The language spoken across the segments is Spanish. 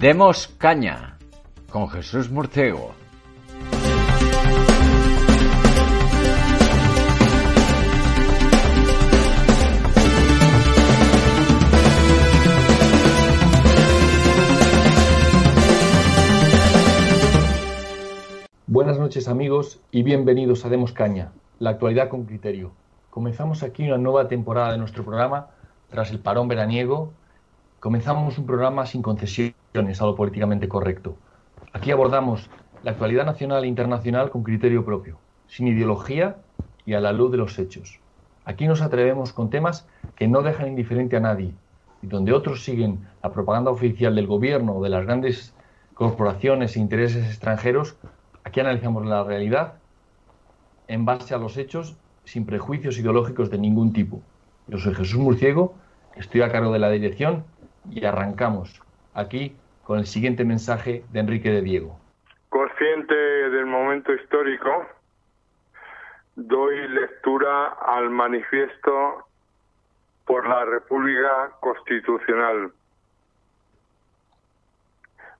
Demos caña con Jesús Murciego. Buenas noches amigos y bienvenidos a Demos Caña, la actualidad con criterio. Comenzamos aquí una nueva temporada de nuestro programa tras el parón veraniego. Comenzamos un programa sin concesiones a lo políticamente correcto. Aquí abordamos la actualidad nacional e internacional con criterio propio, sin ideología y a la luz de los hechos. Aquí nos atrevemos con temas que no dejan indiferente a nadie y donde otros siguen la propaganda oficial del gobierno o de las grandes corporaciones e intereses extranjeros, Aquí analizamos la realidad en base a los hechos, sin prejuicios ideológicos de ningún tipo. Yo soy Jesús Murciego, estoy a cargo de la dirección y arrancamos aquí con el siguiente mensaje de Enrique de Diego. Consciente del momento histórico, doy lectura al manifiesto por la República Constitucional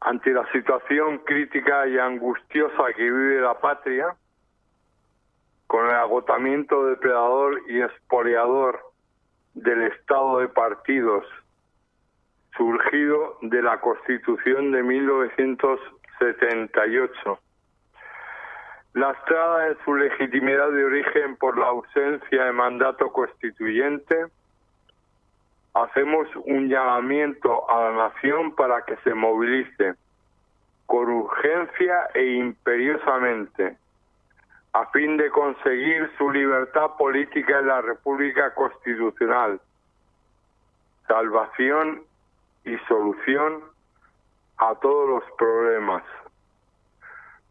ante la situación crítica y angustiosa que vive la patria, con el agotamiento depredador y expoliador del estado de partidos surgido de la Constitución de 1978, lastrada en su legitimidad de origen por la ausencia de mandato constituyente, hacemos un llamamiento a la nación para que se movilice con urgencia e imperiosamente a fin de conseguir su libertad política en la República Constitucional, salvación y solución a todos los problemas.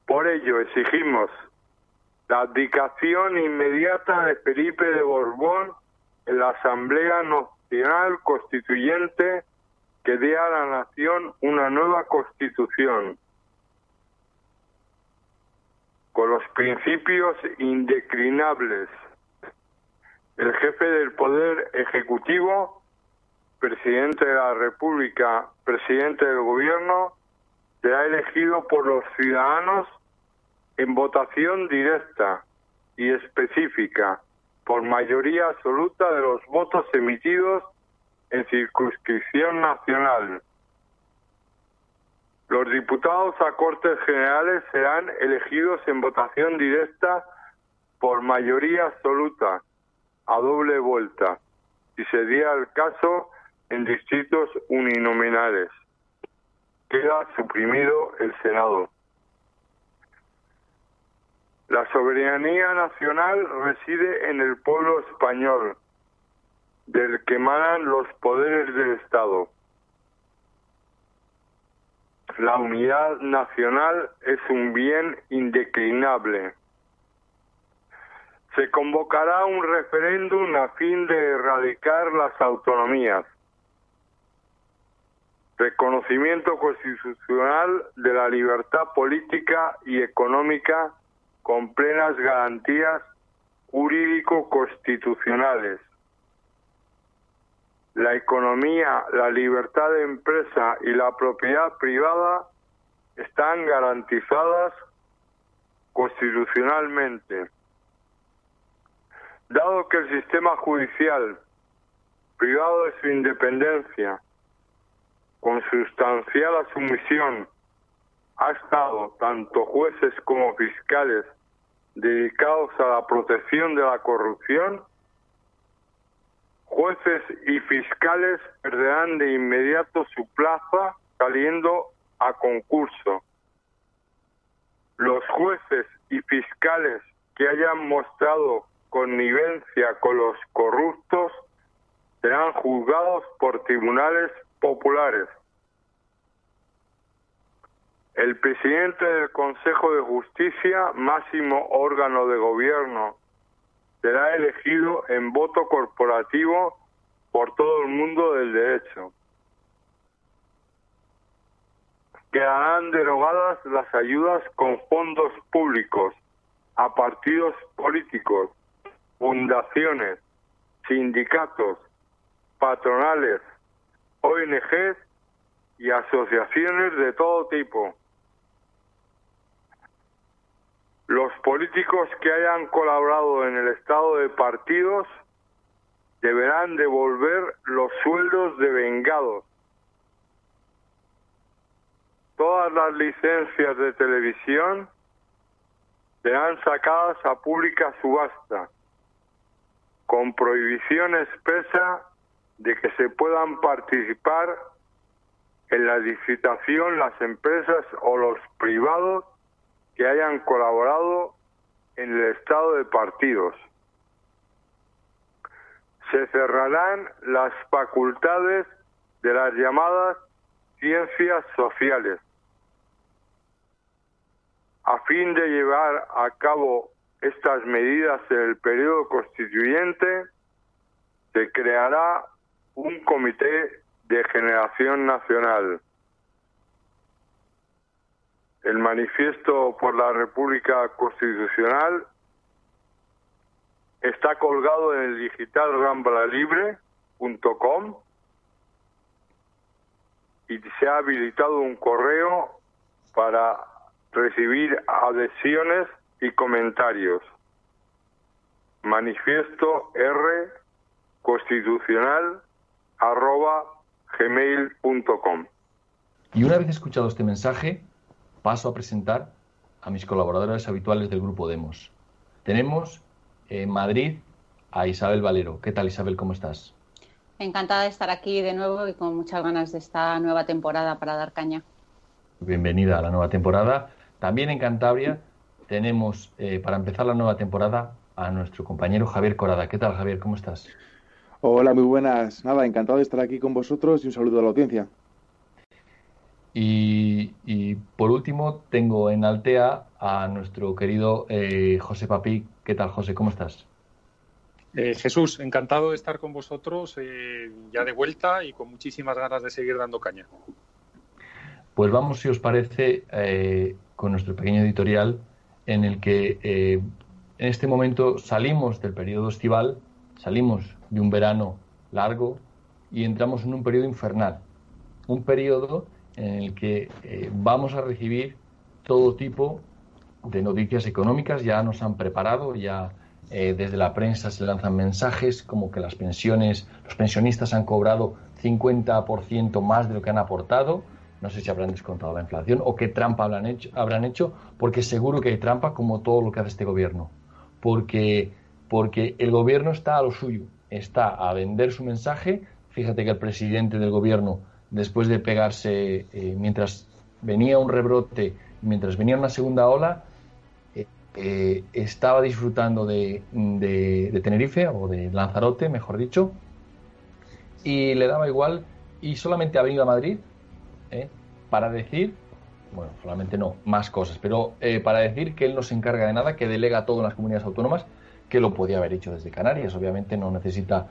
Por ello exigimos la abdicación inmediata de Felipe de Borbón en la Asamblea Nacional Constituyente que dé a la nación una nueva constitución con los principios indeclinables. El jefe del Poder Ejecutivo, presidente de la República, presidente del Gobierno, será elegido por los ciudadanos en votación directa y específica por mayoría absoluta de los votos emitidos en circunscripción nacional. Los diputados a Cortes Generales serán elegidos en votación directa por mayoría absoluta, a doble vuelta, si se diera el caso en distritos uninominales. Queda suprimido el Senado. La soberanía nacional reside en el pueblo español, del que emanan los poderes del Estado. La unidad nacional es un bien indeclinable. Se convocará un referéndum a fin de erradicar las autonomías. Reconocimiento constitucional de la libertad política y económica con plenas garantías jurídico-constitucionales. La economía, la libertad de empresa y la propiedad privada están garantizadas constitucionalmente. Dado que el sistema judicial, privado de su independencia, con sustancial asumición, ha estado tanto jueces como fiscales dedicados a la protección de la corrupción, jueces y fiscales perderán de inmediato su plaza saliendo a concurso. jueces y fiscales que hayan mostrado connivencia con los corruptos serán juzgados por tribunales populares. El presidente del Consejo de Justicia, máximo órgano de gobierno, será elegido en voto corporativo por todo el mundo del derecho. Quedarán derogadas las ayudas con fondos públicos a partidos políticos, fundaciones, sindicatos, patronales, ONGs y asociaciones de todo tipo. Los políticos que hayan colaborado en el estado de partidos deberán devolver los sueldos de vengados. Todas las licencias de televisión serán sacadas a pública subasta, con prohibición expresa de que se puedan participar en la licitación las empresas o los privados que hayan colaborado en el estado de partidos. Se cerrarán las facultades de las llamadas ciencias sociales a fin de llevar a cabo estas medidas en el periodo constituyente, se creará un comité de generación nacional. El manifiesto por la República Constitucional está colgado en el digital ramblalibre.com y se ha habilitado un correo para recibir adhesiones y comentarios. Manifiesto R constitucional arroba gmail.com. Y una vez escuchado este mensaje, paso a presentar a mis colaboradores habituales del grupo Demos. Tenemos en Madrid a Isabel Valero. ¿Qué tal Isabel? ¿Cómo estás? Encantada de estar aquí de nuevo y con muchas ganas de esta nueva temporada para dar caña. Bienvenida a la nueva temporada. También en Cantabria tenemos, eh, para empezar la nueva temporada, a nuestro compañero Javier Corada. ¿Qué tal, Javier? ¿Cómo estás? Hola, muy buenas. Nada, encantado de estar aquí con vosotros y un saludo a la audiencia. Y, por último, tengo en Altea a nuestro querido eh, José Papi. ¿Qué tal, José? ¿Cómo estás? Eh, Jesús, encantado de estar con vosotros ya de vuelta y con muchísimas ganas de seguir dando caña. Pues vamos, si os parece, con nuestro pequeño editorial en el que eh, en este momento salimos del periodo estival, salimos de un verano largo y entramos en un periodo infernal, un periodo en el que eh, vamos a recibir todo tipo de noticias económicas, ya nos han preparado, ya eh, desde la prensa se lanzan mensajes como que las pensiones, los pensionistas han cobrado 50% más de lo que han aportado, no sé si habrán descontado la inflación o qué trampa habrán hecho, habrán hecho, porque seguro que hay trampa como todo lo que hace este gobierno. Porque, porque el gobierno está a lo suyo, está a vender su mensaje. Fíjate que el presidente del gobierno, después de pegarse, eh, mientras venía un rebrote, mientras venía una segunda ola, eh, eh, estaba disfrutando de, de Tenerife o de Lanzarote, mejor dicho, y le daba igual y solamente ha venido a Madrid para decir, bueno, solamente no, más cosas, pero para decir que él no se encarga de nada, que delega todo en las comunidades autónomas, que lo podía haber hecho desde Canarias. Obviamente no necesita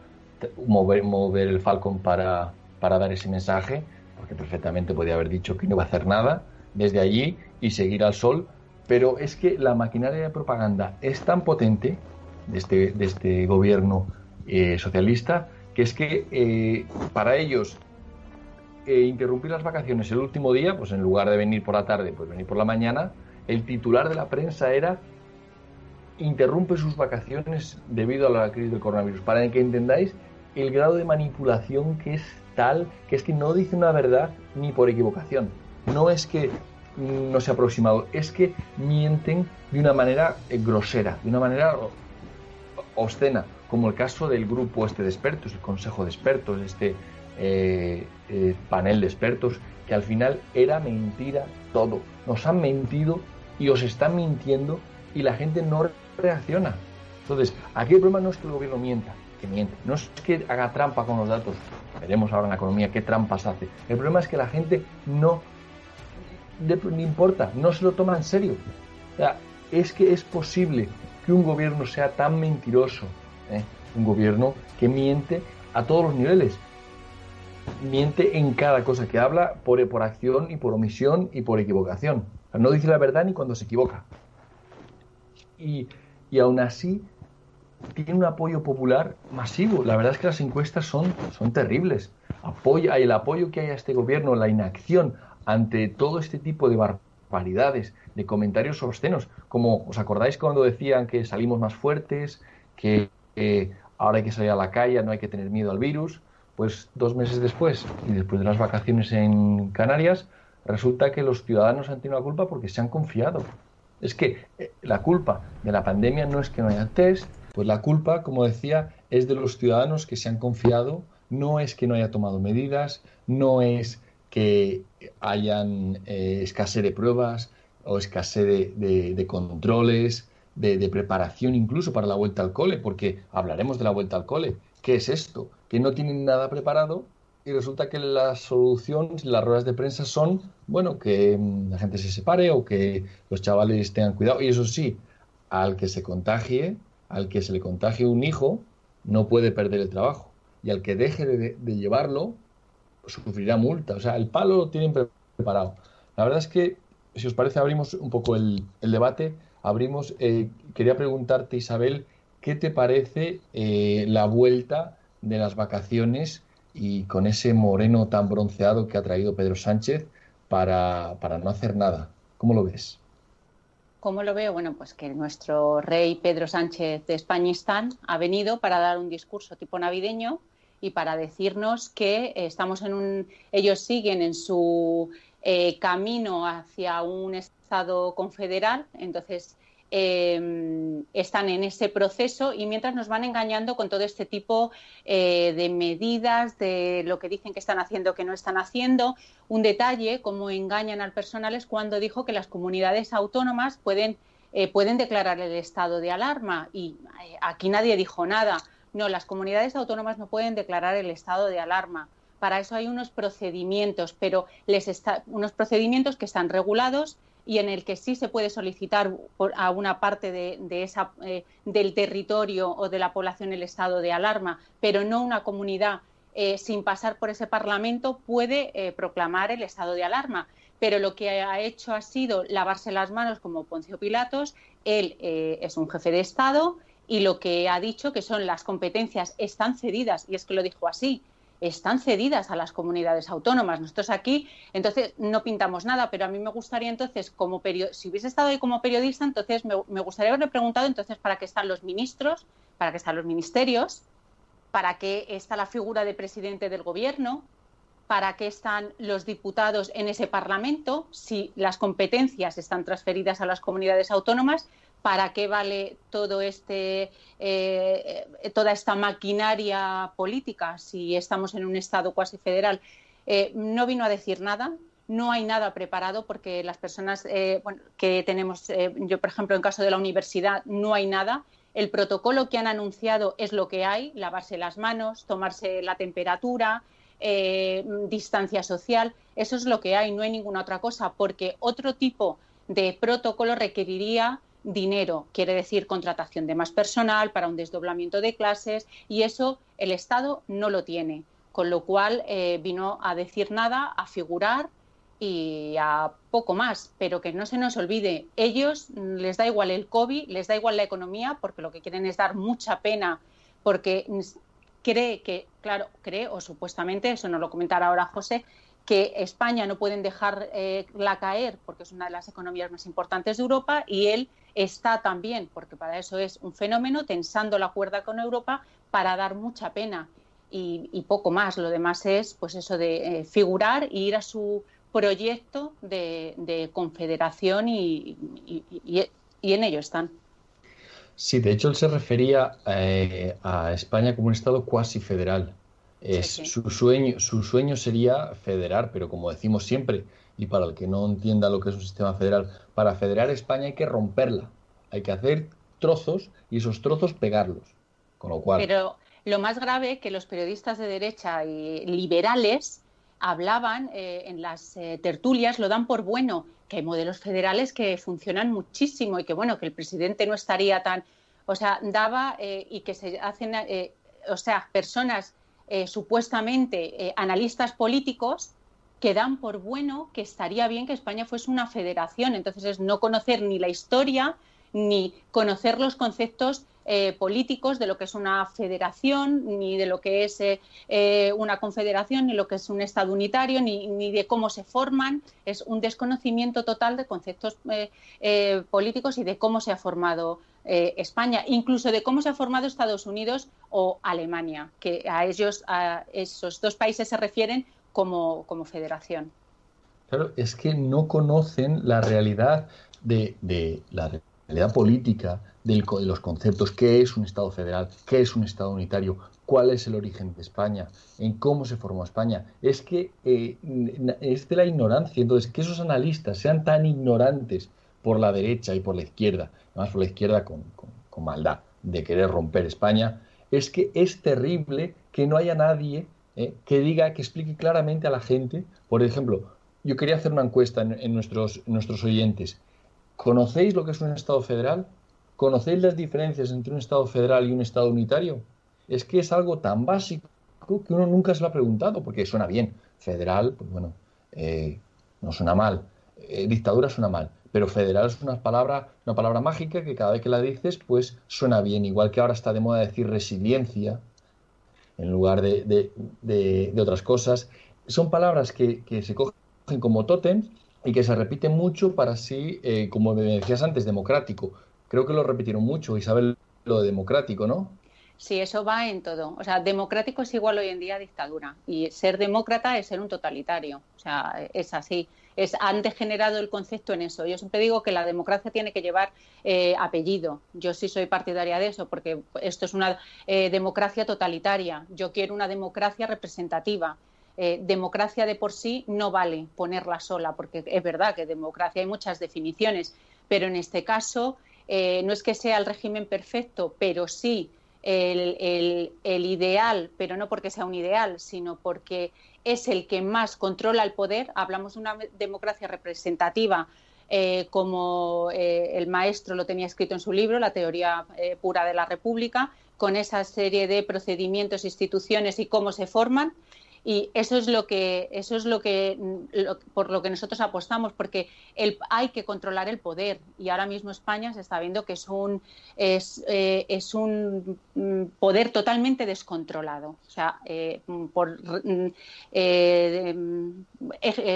mover, el Falcon para, para dar ese mensaje, porque perfectamente podía haber dicho que no iba a hacer nada desde allí y seguir al sol. Pero es que la maquinaria de propaganda es tan potente de este, este gobierno eh, socialista que es que para ellos eh, interrumpir las vacaciones el último día, pues en lugar de venir por la tarde, pues venir por la mañana, el titular de la prensa era interrumpe sus vacaciones debido a la crisis del coronavirus. Para que entendáis el grado de manipulación que es tal, que es que no dice una verdad ni por equivocación. No es que no se ha aproximado, es que mienten de una manera eh, grosera, de una manera obscena, como el caso del grupo este de expertos, el Consejo de Expertos, este eh, eh, panel de expertos, que al final era mentira todo. Nos han mentido y os están mintiendo y la gente no reacciona. Entonces, aquí el problema no es que el gobierno mienta, que miente, no es que haga trampa con los datos, veremos ahora en la economía qué trampas hace. El problema es que la gente no le importa, no se lo toma en serio. Es que es posible que un gobierno sea tan mentiroso, ¿eh? un gobierno que miente a todos los niveles. Miente en cada cosa que habla por, por acción y por omisión y por equivocación. no dice la verdad ni cuando se equivoca. Y, y aún así tiene un apoyo popular masivo. La verdad es que las encuestas son, son terribles. Apoya, el apoyo que hay a este gobierno, la inacción ante todo este tipo de barbaridades, de comentarios obscenos, como os acordáis cuando decían que salimos más fuertes, que ahora hay que salir a la calle, no hay que tener miedo al virus, pues dos meses después y después de las vacaciones en Canarias, resulta que los ciudadanos han tenido la culpa porque se han confiado. Es que eh, la culpa de la pandemia no es que no haya test, pues la culpa, como decía, es de los ciudadanos que se han confiado, no es que no haya tomado medidas, no es que hayan eh, escasez de pruebas o escasez de, controles, de, preparación incluso para la vuelta al cole, porque hablaremos de la vuelta al cole. ¿Qué es esto? Que no tienen nada preparado y resulta que la solución, las ruedas de prensa son, bueno, que mm, la gente se separe o que los chavales tengan cuidado. Y eso sí, al que se contagie, al que se le contagie un hijo, no puede perder el trabajo. Y al que deje de, llevarlo, sufrirá multa. O sea, el palo lo tienen preparado. La verdad es que, si os parece, abrimos un poco el, debate. Abrimos, eh, quería preguntarte, Isabel, ¿qué te parece eh, la vuelta de las vacaciones y con ese moreno tan bronceado que ha traído Pedro Sánchez para, para no hacer nada? ¿Cómo lo ves? ¿Cómo lo veo? Bueno, pues que nuestro rey Pedro Sánchez de Españistán ha venido para dar un discurso tipo navideño y para decirnos que estamos en un, ellos siguen en su eh, camino hacia un Estado confederal, entonces Em, están en ese proceso y mientras nos van engañando con todo este tipo eh, de medidas, de lo que dicen que están haciendo, que no están haciendo. Un detalle, como engañan al personal, es cuando dijo que las comunidades autónomas pueden, eh, pueden declarar el estado de alarma y eh, aquí nadie dijo nada. No, las comunidades autónomas no pueden declarar el estado de alarma. Para eso hay unos procedimientos, pero les está, unos procedimientos que están regulados y en el que sí se puede solicitar a una parte de, esa, eh, del territorio o de la población el estado de alarma, pero no una comunidad eh, sin pasar por ese Parlamento puede eh, proclamar el estado de alarma. Pero lo que ha hecho ha sido lavarse las manos como Poncio Pilatos. Él es un jefe de Estado y lo que ha dicho que son las competencias están cedidas, y es que lo dijo así, están cedidas a las comunidades autónomas. Nosotros aquí, entonces, no pintamos nada, pero a mí me gustaría entonces, como si hubiese estado ahí como periodista, entonces me, gustaría haberle preguntado entonces para qué están los ministros, para qué están los ministerios, para qué está la figura de presidente del gobierno, para qué están los diputados en ese Parlamento, si las competencias están transferidas a las comunidades autónomas, para qué vale todo este, eh, toda esta maquinaria política si estamos en un Estado cuasi federal. Eh, no vino a decir nada, no hay nada preparado porque las personas eh, que tenemos, yo por ejemplo en caso de la universidad, no hay nada. El protocolo que han anunciado es lo que hay, lavarse las manos, tomarse la temperatura, distancia social, eso es lo que hay, no hay ninguna otra cosa, porque otro tipo de protocolo requeriría dinero, quiere decir contratación de más personal para un desdoblamiento de clases y eso el Estado no lo tiene, con lo cual eh, vino a decir nada, a figurar y a poco más, pero que no se nos olvide, ellos les da igual el COVID, les da igual la economía, porque lo que quieren es dar mucha pena, porque cree que, claro, cree, o supuestamente, eso nos lo comentará ahora José, que España no pueden dejarla eh, caer porque es una de las economías más importantes de Europa y él está también, porque para eso es un fenómeno, tensando la cuerda con Europa para dar mucha pena y, poco más. Lo demás es pues eso de eh, figurar e ir a su proyecto de, confederación y, en ello están. Sí, de hecho él se refería eh, a España como un Estado cuasi federal. Es, Su, sueño, su sueño sería federar, pero como decimos siempre, y para el que no entienda lo que es un sistema federal, para federar España hay que romperla, hay que hacer trozos y esos trozos pegarlos. Con lo cual. Pero lo más grave que los periodistas de derecha y liberales hablaban eh, en las eh, tertulias, lo dan por bueno, que hay modelos federales que funcionan muchísimo y que bueno, que el presidente no estaría tan, o sea, daba eh, y que se hacen, o sea, personas supuestamente analistas políticos que dan por bueno que estaría bien que España fuese una federación. Entonces es no conocer ni la historia ni conocer los conceptos eh, políticos de lo que es una federación, ni de lo que es eh, eh, una confederación, ni lo que es un Estado unitario, ni, ni, de cómo se forman. Es un desconocimiento total de conceptos políticos y de cómo se ha formado España, incluso de cómo se ha formado Estados Unidos o Alemania, que a ellos, a esos dos países se refieren como, como federación. Claro, es que no conocen la realidad de, la realidad política, de los conceptos, qué es un Estado federal, qué es un Estado unitario, cuál es el origen de España, en cómo se formó España. Es que eh, es de la ignorancia. Entonces, que esos analistas sean tan ignorantes por la derecha y por la izquierda, además por la izquierda con, maldad de querer romper España, es que es terrible que no haya nadie eh, que diga, que explique claramente a la gente. Por ejemplo, yo quería hacer una encuesta en, nuestros, en nuestros oyentes. ¿Conocéis lo que es un Estado federal? ¿Conocéis las diferencias entre un Estado federal y un Estado unitario? Es que es algo tan básico que uno nunca se lo ha preguntado, porque suena bien. Federal, pues bueno, eh, no suena mal. Eh, dictadura suena mal. Pero federal es una palabra, una palabra mágica que cada vez que la dices, pues suena bien. Igual que ahora está de moda decir resiliencia en lugar de, otras cosas. Son palabras que, se cogen como tótem y que se repiten mucho para así, eh, como me decías antes, democrático. Creo que lo repitieron mucho, Isabel, lo de democrático, ¿no? Sí, eso va en todo. O sea, democrático es igual hoy en día a dictadura. Y ser demócrata es ser un totalitario. O sea, es así. Han degenerado el concepto en eso. Yo siempre digo que la democracia tiene que llevar eh, apellido. Yo sí soy partidaria de eso, porque esto es una eh, democracia totalitaria. Yo quiero una democracia representativa. Eh, democracia de por sí no vale ponerla sola, porque es verdad que democracia hay muchas definiciones, pero en este caso no es que sea el régimen perfecto, pero sí el, ideal, pero no porque sea un ideal, sino porque es el que más controla el poder. Hablamos de una democracia representativa, eh, como el maestro lo tenía escrito en su libro, La teoría pura de la República, con esa serie de procedimientos, instituciones y cómo se forman y eso es lo que eso es lo que por lo que nosotros apostamos porque el, hay que controlar el poder. Y ahora mismo España se está viendo que es un es, eh, es un mm, poder totalmente descontrolado. O sea eh, por mm, eh,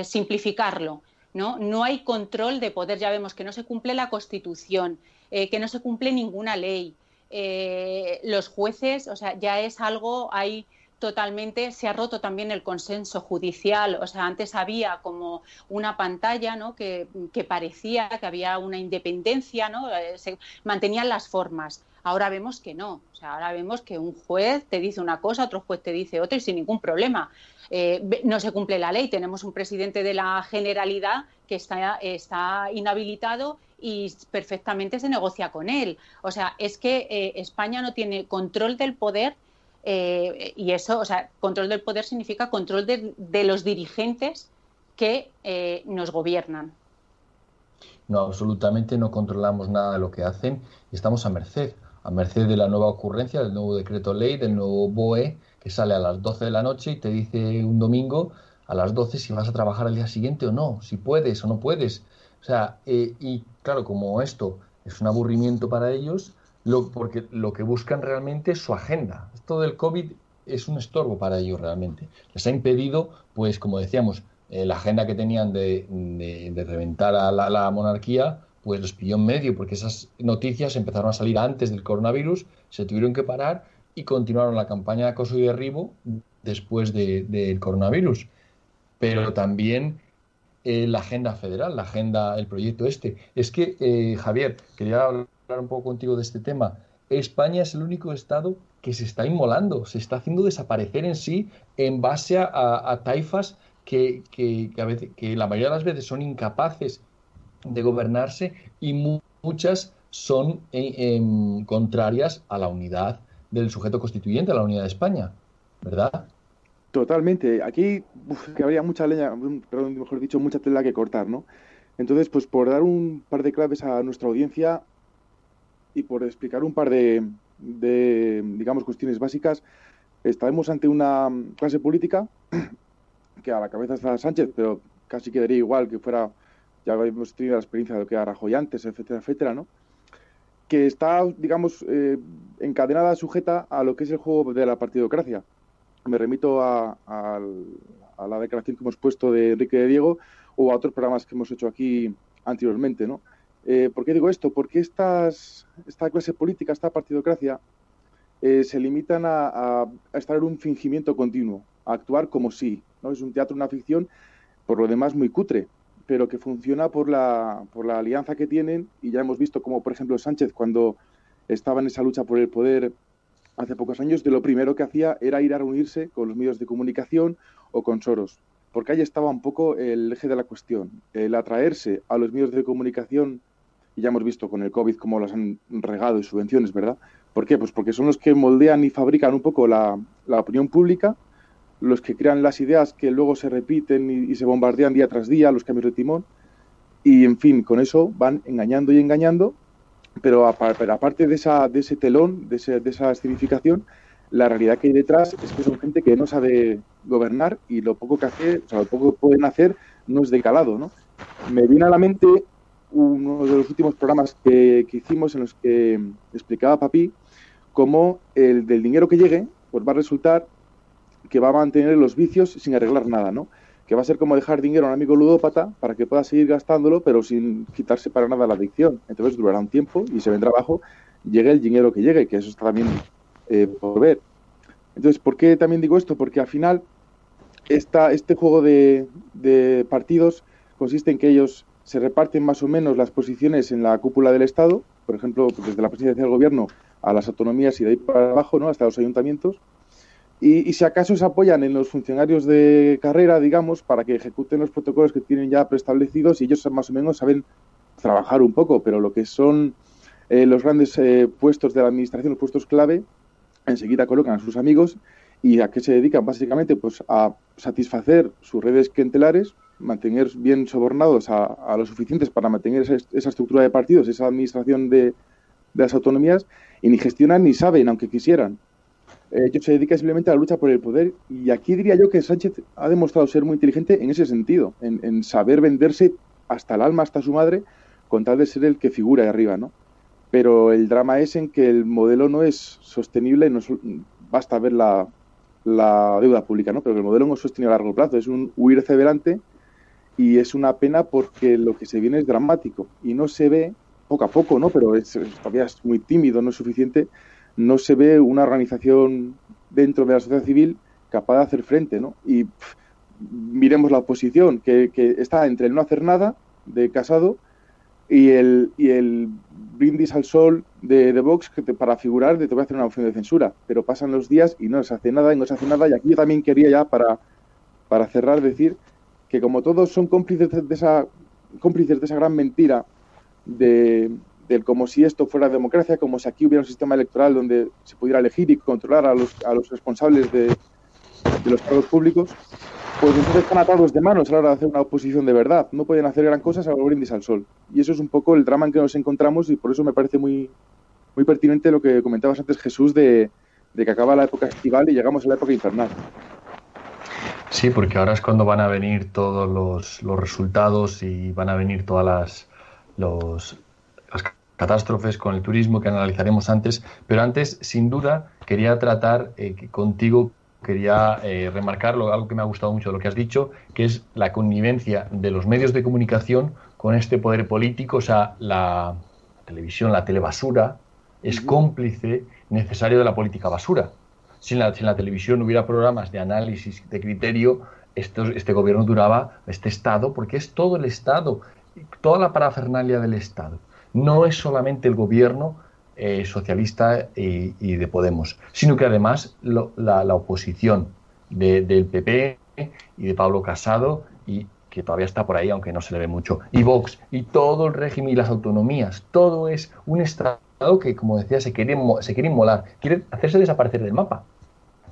simplificarlo no no hay control de poder. Ya vemos que no se cumple la Constitución que no se cumple ninguna ley. Los jueces o sea ya es algo hay totalmente, se ha roto también el consenso judicial. O sea, antes había como una pantalla ¿no? que, parecía que había una independencia, ¿no? Eh, se mantenían las formas. Ahora vemos que no. O sea, ahora vemos que un juez te dice una cosa, otro juez te dice otra y sin ningún problema. Eh, no se cumple la ley. Tenemos un presidente de la Generalidad que está, está inhabilitado y perfectamente se negocia con él. O sea, es que eh, España no tiene control del poder eh, y eso, o sea, control del poder significa control de, los dirigentes que eh, nos gobiernan. No, absolutamente no controlamos nada de lo que hacen y estamos a merced, a merced de la nueva ocurrencia, del nuevo decreto ley, del nuevo BOE, que sale a las 12 de la noche y te dice un domingo a las 12 si vas a trabajar al día siguiente o no, si puedes o no puedes. O sea, eh, y claro, como esto es un aburrimiento para ellos, porque lo que buscan realmente es su agenda. Esto del COVID es un estorbo para ellos realmente. Les ha impedido, pues como decíamos, eh, la agenda que tenían de, reventar a la, monarquía, pues los pilló en medio, porque esas noticias empezaron a salir antes del coronavirus, se tuvieron que parar y continuaron la campaña de acoso y derribo después del coronavirus. Pero también eh, la agenda federal, la agenda, el proyecto este. Es que, eh, Javier, quería hablar hablar un poco contigo de este tema. España es el único estado que se está inmolando, se está haciendo desaparecer en sí en base a, taifas que, a veces, que la mayoría de las veces son incapaces de gobernarse y muchas son eh, em, contrarias a la unidad del sujeto constituyente, a la unidad de España, ¿verdad? Totalmente. Aquí que habría mucha leña, perdón, mejor dicho, mucha tela que cortar, ¿no? Entonces, pues por dar un par de claves a nuestra audiencia y por explicar un par de, digamos, cuestiones básicas, estaremos ante una clase política que a la cabeza está Sánchez, pero casi quedaría igual que fuera, ya hemos tenido la experiencia de lo que era Rajoy antes, etcétera, etcétera, ¿no? Que está, digamos, eh, encadenada, sujeta a lo que es el juego de la partidocracia. Me remito a, la declaración que hemos puesto de Enrique de Diego o a otros programas que hemos hecho aquí anteriormente, ¿no? Eh, ¿Por qué digo esto? Porque estas, esta clase política, esta partidocracia, eh, se limitan a, estar en un fingimiento continuo, a actuar como si. ¿no? Es un teatro, una ficción, por lo demás muy cutre, pero que funciona por la, por la alianza que tienen y ya hemos visto como, por ejemplo, Sánchez, cuando estaba en esa lucha por el poder hace pocos años, de lo primero que hacía era ir a reunirse con los medios de comunicación o con Soros, porque ahí estaba un poco el eje de la cuestión, el atraerse a los medios de comunicación, y ya hemos visto con el COVID cómo las han regado y subvenciones, ¿verdad? ¿Por qué? Pues porque son los que moldean y fabrican un poco la, opinión pública, los que crean las ideas que luego se repiten y, se bombardean día tras día, los cambios de timón, y en fin, con eso van engañando y engañando, pero, aparte de, esa, de ese telón, de, esa escenificación, la realidad que hay detrás es que son gente que no sabe gobernar y lo poco que hace, o sea, lo poco que pueden hacer no es de calado, ¿no? Me viene a la mente uno de los últimos programas que, hicimos en los que explicaba Papi cómo el del dinero que llegue pues va a resultar que va a mantener los vicios sin arreglar nada, ¿no? Que va a ser como dejar dinero a un amigo ludópata para que pueda seguir gastándolo, pero sin quitarse para nada la adicción. Entonces durará un tiempo y se vendrá abajo, llegue el dinero que llegue, que eso está también eh, por ver. Entonces, ¿por qué también digo esto? Porque al final esta, este juego de, de partidos consiste en que ellos se reparten más o menos las posiciones en la cúpula del Estado, por ejemplo, desde la presidencia del gobierno a las autonomías y de ahí para abajo, ¿no? hasta los ayuntamientos. Y, si acaso se apoyan en los funcionarios de carrera, digamos, para que ejecuten los protocolos que tienen ya preestablecidos y ellos más o menos saben trabajar un poco, pero lo que son eh, los grandes eh, puestos de la administración, los puestos clave, enseguida colocan a sus amigos y a qué se dedican básicamente pues a satisfacer sus redes clientelares mantener bien sobornados a, a lo suficientes para mantener esa, esa, estructura de partidos, esa administración de, de, las autonomías, y ni gestionan ni saben, aunque quisieran. Eh, ellos se dedican simplemente a la lucha por el poder, y aquí diría yo que Sánchez ha demostrado ser muy inteligente en ese sentido, en, en saber venderse hasta el alma, hasta su madre, con tal de ser el que figura ahí arriba, ¿no? Pero el drama es en que el modelo no es sostenible, no basta ver la, la deuda pública, ¿no? Pero el modelo no es sostenible a largo plazo, es un huir adelante y es una pena porque lo que se viene es dramático y no se ve, poco a poco, ¿no? Pero es, todavía es muy tímido, no es suficiente, no se ve una organización dentro de la sociedad civil capaz de hacer frente, ¿no? Y miremos la oposición, que, que, está entre el no hacer nada de Casado y el, y el brindis al sol de, de Vox que para figurar de te voy a hacer una opción de censura. Pero pasan los días y no se hace nada y no se hace nada. Y aquí yo también quería ya para, para cerrar decir que como todos son cómplices de esa, cómplices de esa gran mentira de, como si esto fuera democracia, como si aquí hubiera un sistema electoral donde se pudiera elegir y controlar a los, a los responsables de, de los cargos públicos, pues entonces están atados de manos a la hora de hacer una oposición de verdad. No pueden hacer gran cosa salvo brindis al sol. Y eso es un poco el drama en que nos encontramos y por eso me parece muy, muy pertinente lo que comentabas antes, Jesús, de, de que acaba la época estival y llegamos a la época infernal. Sí, porque ahora es cuando van a venir todos los, los resultados y van a venir todas las, los, las catástrofes con el turismo que analizaremos antes. Pero antes, sin duda, quería tratar eh, contigo, quería eh, remarcar algo que me ha gustado mucho de lo que has dicho, que es la connivencia de los medios de comunicación con este poder político, o sea, la televisión, la telebasura, es cómplice necesario de la política basura si en la, la televisión hubiera programas de análisis de criterio, este gobierno duraba, este Estado, porque es todo el Estado, toda la parafernalia del Estado. No es solamente el gobierno eh, socialista y, de Podemos, sino que además la, oposición del PP y de Pablo Casado y que todavía está por ahí, aunque no se le ve mucho, y Vox, y todo el régimen y las autonomías, todo es un Estado que, como decía, se quiere, se quiere inmolar, quiere hacerse desaparecer del mapa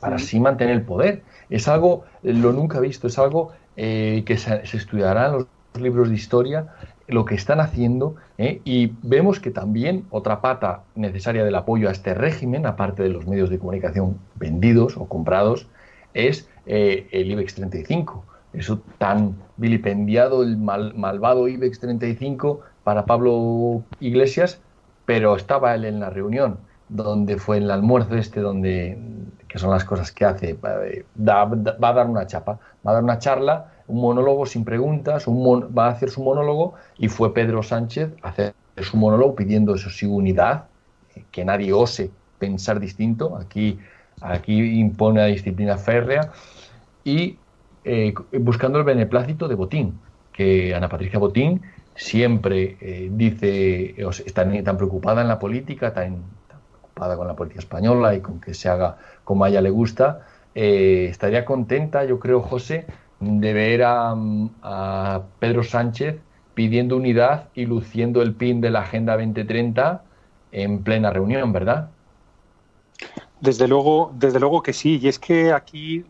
para así mantener el poder. Es algo, lo nunca visto, es algo eh, que se, estudiará en los libros de historia, lo que están haciendo, eh, y vemos que también otra pata necesaria del apoyo a este régimen, aparte de los medios de comunicación vendidos o comprados, es eh, el IBEX 35. Eso tan vilipendiado, el malvado IBEX 35 para Pablo Iglesias, pero estaba él en la reunión, donde fue el almuerzo este, donde que son las cosas que hace, va a dar una chapa, va a dar una charla, un monólogo sin preguntas, un va a hacer su monólogo y fue Pedro Sánchez a hacer su monólogo pidiendo eso sí unidad, que nadie ose pensar distinto, aquí, aquí impone la disciplina férrea y eh, buscando el beneplácito de Botín, que Ana Patricia Botín siempre eh, dice, está tan preocupada en la política, tan, preocupada con la política española y con que se haga como a ella le gusta, eh, estaría contenta, yo creo, José, de ver a, Pedro Sánchez pidiendo unidad y luciendo el pin de la Agenda 2030 en plena reunión, ¿verdad? Desde luego, desde luego que sí. Y es que aquí,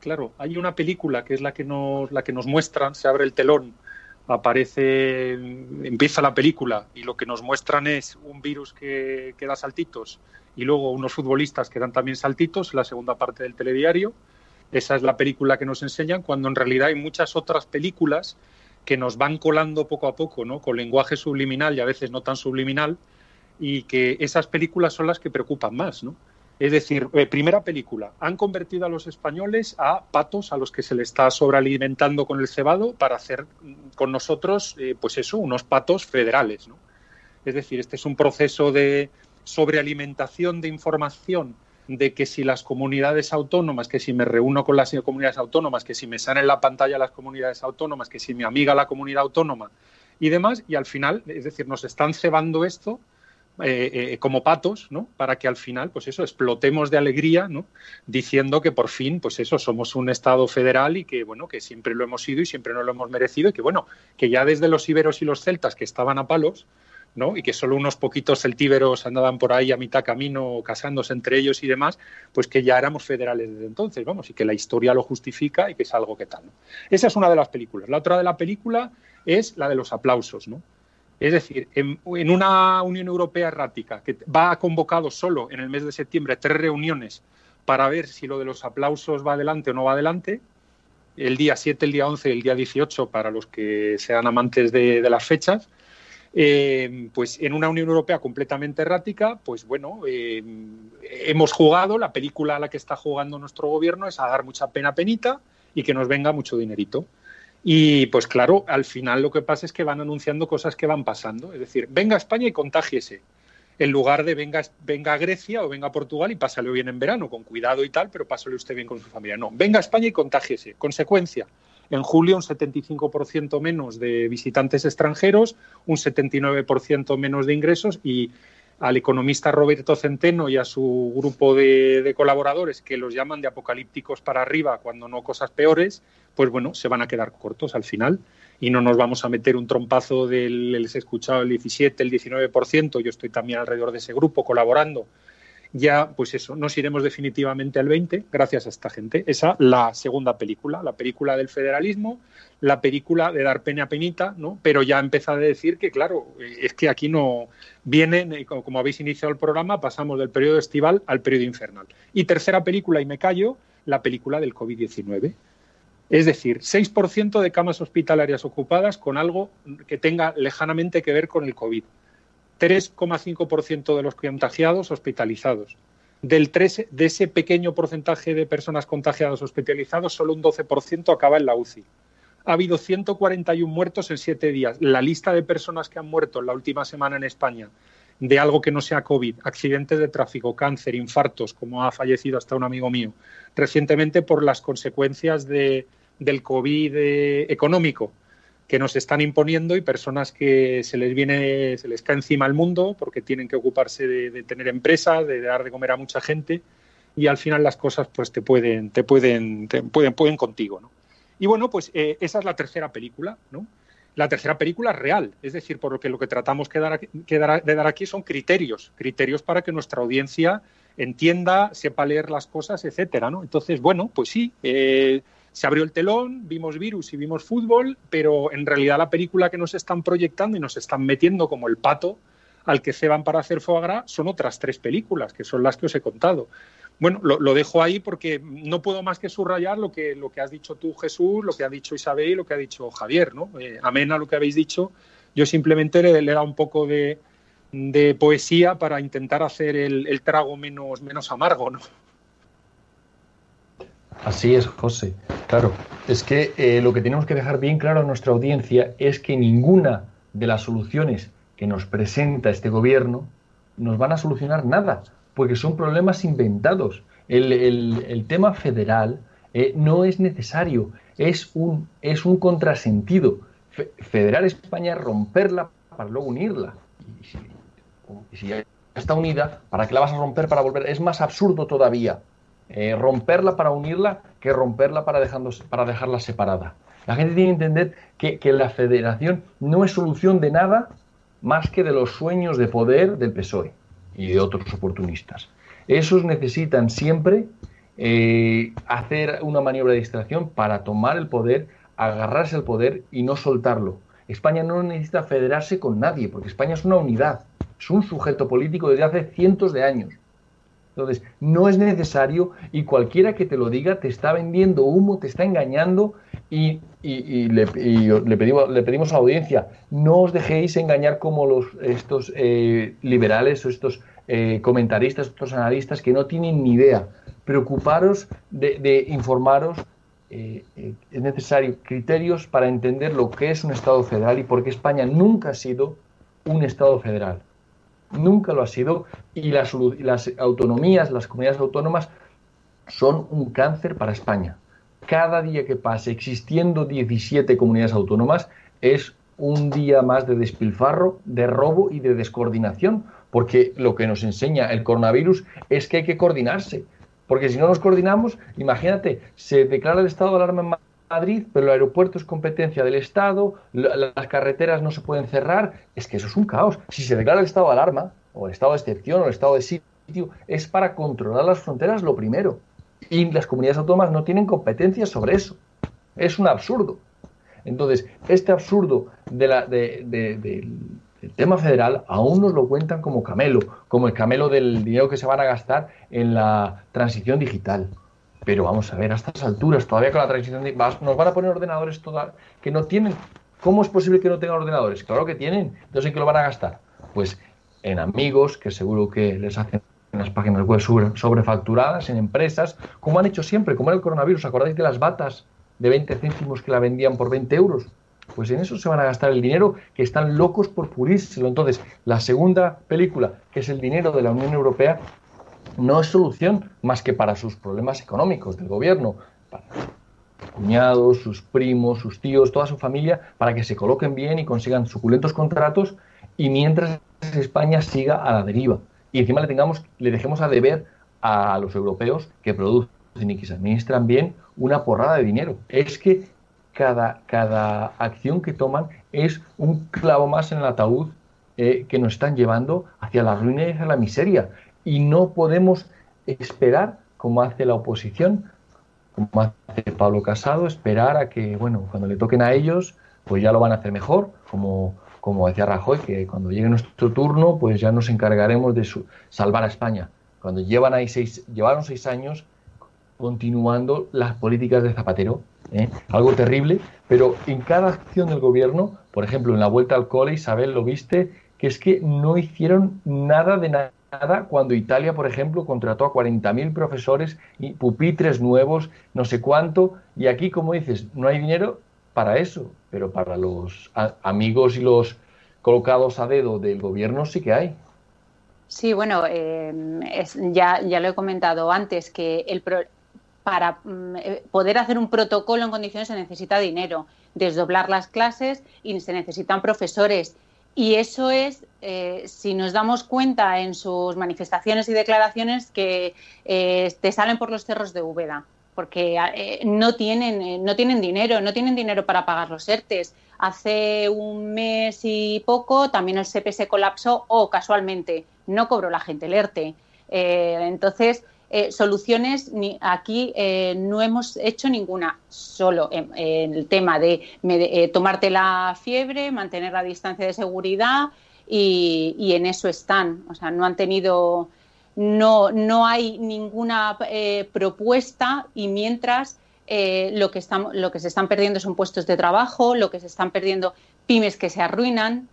claro, hay una película que es la que nos, la que nos muestran, se abre el telón aparece, empieza la película y lo que nos muestran es un virus que, da saltitos y luego unos futbolistas que dan también saltitos, la segunda parte del telediario. Esa es la película que nos enseñan, cuando en realidad hay muchas otras películas que nos van colando poco a poco, ¿no? Con lenguaje subliminal y a veces no tan subliminal, y que esas películas son las que preocupan más, ¿no? Es decir, eh, primera película, han convertido a los españoles a patos a los que se les está sobrealimentando con el cebado para hacer con nosotros, eh, pues eso, unos patos federales. ¿no? Es decir, este es un proceso de sobrealimentación de información de que si las comunidades autónomas, que si me reúno con las comunidades autónomas, que si me salen en la pantalla las comunidades autónomas, que si mi amiga la comunidad autónoma y demás, y al final, es decir, nos están cebando esto eh, eh, como patos, ¿no? Para que al final, pues eso, explotemos de alegría, ¿no? Diciendo que por fin, pues eso, somos un Estado federal y que, bueno, que siempre lo hemos sido y siempre no lo hemos merecido y que, bueno, que ya desde los iberos y los celtas que estaban a palos, ¿no? Y que solo unos poquitos celtíberos andaban por ahí a mitad camino casándose entre ellos y demás, pues que ya éramos federales desde entonces, vamos, y que la historia lo justifica y que es algo que tal. Esa es una de las películas. La otra de la película es la de los aplausos, ¿no? Es decir, en, una Unión Europea errática que va convocado solo en el mes de septiembre tres reuniones para ver si lo de los aplausos va adelante o no va adelante, el día 7, el día 11 y el día 18 para los que sean amantes de, las fechas, eh, pues en una Unión Europea completamente errática, pues bueno, eh, hemos jugado, la película a la que está jugando nuestro gobierno es a dar mucha pena penita y que nos venga mucho dinerito. Y pues claro, al final lo que pasa es que van anunciando cosas que van pasando. Es decir, venga a España y contágiese. En lugar de venga, venga a Grecia o venga a Portugal y pásale bien en verano, con cuidado y tal, pero pásale usted bien con su familia. No, venga a España y contágiese. Consecuencia, en julio un 75% menos de visitantes extranjeros, un 79% menos de ingresos y al economista Roberto Centeno y a su grupo de, colaboradores que los llaman de apocalípticos para arriba cuando no cosas peores, pues bueno, se van a quedar cortos al final. Y no nos vamos a meter un trompazo del, les he escuchado el 17, el 19%, yo estoy también alrededor de ese grupo colaborando ya, pues eso, nos iremos definitivamente al 20 gracias a esta gente. Esa, la segunda película, la película del federalismo, la película de dar pena a penita, ¿no? Pero ya empezado a decir que, claro, eh, es que aquí no vienen, eh, como habéis iniciado el programa, pasamos del periodo estival al periodo infernal. Y tercera película, y me callo, la película del COVID-19. Es decir, 6% de camas hospitalarias ocupadas con algo que tenga lejanamente que ver con el COVID. 3,5% de los contagiados hospitalizados. Del 3, de ese pequeño porcentaje de personas contagiadas hospitalizados, solo un 12% acaba en la UCI. Ha habido 141 muertos en siete días. La lista de personas que han muerto en la última semana en España de algo que no sea COVID, accidentes de tráfico, cáncer, infartos, como ha fallecido hasta un amigo mío, recientemente por las consecuencias de, del COVID eh, económico, que nos están imponiendo y personas que se les viene, se les cae encima el mundo porque tienen que ocuparse de, tener empresas, de dar de comer a mucha gente y al final las cosas pues te pueden, te pueden, te pueden, pueden contigo, ¿no? Y bueno, pues eh, esa es la tercera película, ¿no? La tercera película real, es decir, por lo que lo que tratamos de dar aquí son criterios, criterios para que nuestra audiencia entienda, sepa leer las cosas, etcétera, ¿no? Entonces, bueno, pues sí, eh, se abrió el telón, vimos virus y vimos fútbol, pero en realidad la película que nos están proyectando y nos están metiendo como el pato al que se van para hacer foie gras son otras tres películas, que son las que os he contado. Bueno, lo, dejo ahí porque no puedo más que subrayar lo que, lo que has dicho tú, Jesús, lo que ha dicho Isabel y lo que ha dicho Javier, ¿no? Eh, amén a lo que habéis dicho. Yo simplemente le, le he dado un poco de, de poesía para intentar hacer el, trago menos, menos amargo, ¿no? Así es, José. Claro, es que eh, lo que tenemos que dejar bien claro a nuestra audiencia es que ninguna de las soluciones que nos presenta este gobierno nos van a solucionar nada, porque son problemas inventados. El, tema federal eh, no es necesario, es un, es un contrasentido. federal España es romperla para luego unirla. Y y si ya está unida, ¿para qué la vas a romper para volver? Es más absurdo todavía eh, romperla para unirla que romperla para, para dejarla separada. La gente tiene que entender que, que, la federación no es solución de nada más que de los sueños de poder del PSOE y de otros oportunistas. Esos necesitan siempre eh, hacer una maniobra de distracción para tomar el poder, agarrarse al poder y no soltarlo. España no necesita federarse con nadie, porque España es una unidad es un sujeto político desde hace cientos de años. Entonces, no es necesario y cualquiera que te lo diga te está vendiendo humo, te está engañando y, le, pedimos, le, pedimos, a la audiencia, no os dejéis engañar como los, estos eh, liberales o estos eh, comentaristas, estos analistas que no tienen ni idea. Preocuparos de, informaros. Eh, es necesario criterios para entender lo que es un Estado federal y por qué España nunca ha sido un Estado federal nunca lo ha sido y las, autonomías, las comunidades autónomas son un cáncer para España. Cada día que pase existiendo 17 comunidades autónomas es un día más de despilfarro, de robo y de descoordinación, porque lo que nos enseña el coronavirus es que hay que coordinarse, porque si no nos coordinamos, imagínate, se declara el estado de alarma en Madrid, pero el aeropuerto es competencia del Estado, las carreteras no se pueden cerrar, es que eso es un caos. Si se declara el estado de alarma, o el estado de excepción, o el estado de sitio, es para controlar las fronteras lo primero. Y las comunidades autónomas no tienen competencias sobre eso. Es un absurdo. Entonces, este absurdo del tema federal aún nos lo cuentan como camelo, como el camelo del dinero que se van a gastar en la transición digital. Pero vamos a ver, a estas alturas, todavía con la transición, nos van a poner ordenadores que no tienen. ¿Cómo es posible que no tengan ordenadores? Claro que tienen. Entonces, ¿en qué lo van a gastar? Pues en amigos, que seguro que les hacen las páginas web sobrefacturadas, en empresas, como han hecho siempre, como era el coronavirus. ¿Acordáis de las batas de 20 céntimos que la vendían por 20 euros? Pues en eso se van a gastar el dinero, que están locos por purírselo. Entonces, la segunda película, que es el dinero de la Unión Europea, no es solución más que para sus problemas económicos del gobierno, para sus cuñados, sus primos, sus tíos, toda su familia, para que se coloquen bien y consigan suculentos contratos y mientras España siga a la deriva. Y encima le, tengamos, le dejemos a deber a los europeos que producen y que se administran bien una porrada de dinero. Es que cada, cada acción que toman es un clavo más en el ataúd eh, que nos están llevando hacia la ruina y hacia la miseria y no podemos esperar, como hace la oposición, como hace Pablo Casado, esperar a que, bueno, cuando le toquen a ellos, pues ya lo van a hacer mejor, como, como decía Rajoy, que cuando llegue nuestro turno, pues ya nos encargaremos de salvar a España. Cuando llevan ahí seis, llevaron seis años continuando las políticas de Zapatero, ¿eh? algo terrible, pero en cada acción del gobierno, por ejemplo, en la vuelta al cole, Isabel, lo viste, que es que no hicieron nada de nada cuando Italia, por ejemplo, contrató a 40.000 profesores y pupitres nuevos, no sé cuánto, y aquí, como dices, no hay dinero para eso, pero para los amigos y los colocados a dedo del gobierno sí que hay. Sí, bueno, eh, ya, ya lo he comentado antes, que el para mm, eh, poder hacer un protocolo en condiciones se necesita dinero, desdoblar las clases y se necesitan profesores y eso es, eh, si nos damos cuenta en sus manifestaciones y declaraciones, que eh, te salen por los cerros de Úbeda, porque eh, no, tienen, no tienen dinero, no tienen dinero para pagar los ERTES. Hace un mes y poco también el se colapsó o casualmente no cobró la gente el ERTE. entonces, soluciones ni, aquí no hemos hecho ninguna, solo en, el tema de, tomarte la fiebre, mantener la distancia de seguridad y, en eso están. O sea, no han tenido, no, no hay ninguna eh, propuesta y mientras eh, lo, que están, lo que se están perdiendo son puestos de trabajo, lo que se están perdiendo pymes que se arruinan.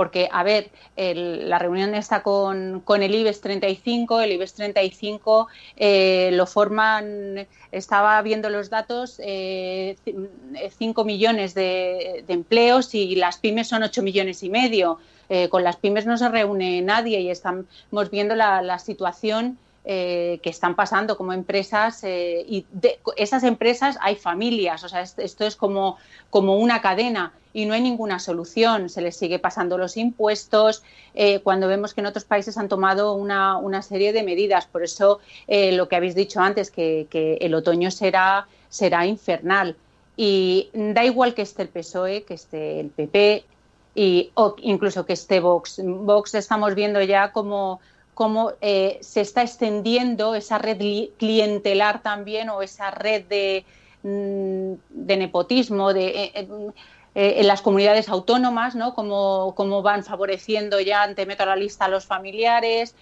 Porque, a ver, la reunión está con, con, el IBEX 35, el IBEX 35 eh, lo forman, estaba viendo los datos, 5 eh, millones de, empleos y las pymes son 8 millones y medio. Eh, con las pymes no se reúne nadie y estamos viendo la, la situación eh, que están pasando como empresas eh, y de esas empresas hay familias, o sea, esto es como, como una cadena y no hay ninguna solución. Se les sigue pasando los impuestos eh, cuando vemos que en otros países han tomado una, una serie de medidas. Por eso lo que habéis dicho antes, que, que, el otoño será, será infernal. Y da igual que esté el PSOE, que esté el PP y, o incluso que esté Vox. Vox estamos viendo ya como cómo eh, se está extendiendo esa red clientelar también o esa red de, mm, nepotismo eh, eh, en las comunidades autónomas, ¿no? Cómo, van favoreciendo ya ante meto a la lista a los familiares,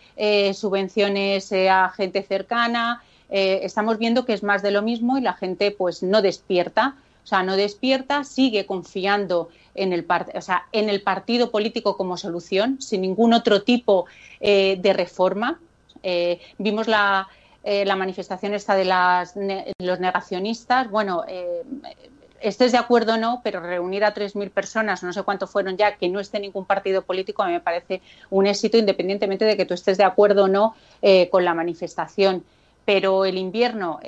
subvenciones a gente cercana. estamos viendo que es más de lo mismo y la gente pues no despierta. O sea, no despierta, sigue confiando en el, o sea, en el partido político como solución, sin ningún otro tipo eh, de reforma. Eh, vimos la, eh, la, manifestación esta de las, los negacionistas. Bueno, estés de acuerdo o no, pero reunir a 3.000 personas, no sé cuánto fueron ya, que no esté ningún partido político, a mí me parece un éxito, independientemente de que tú estés de acuerdo o no con la manifestación. Pero el invierno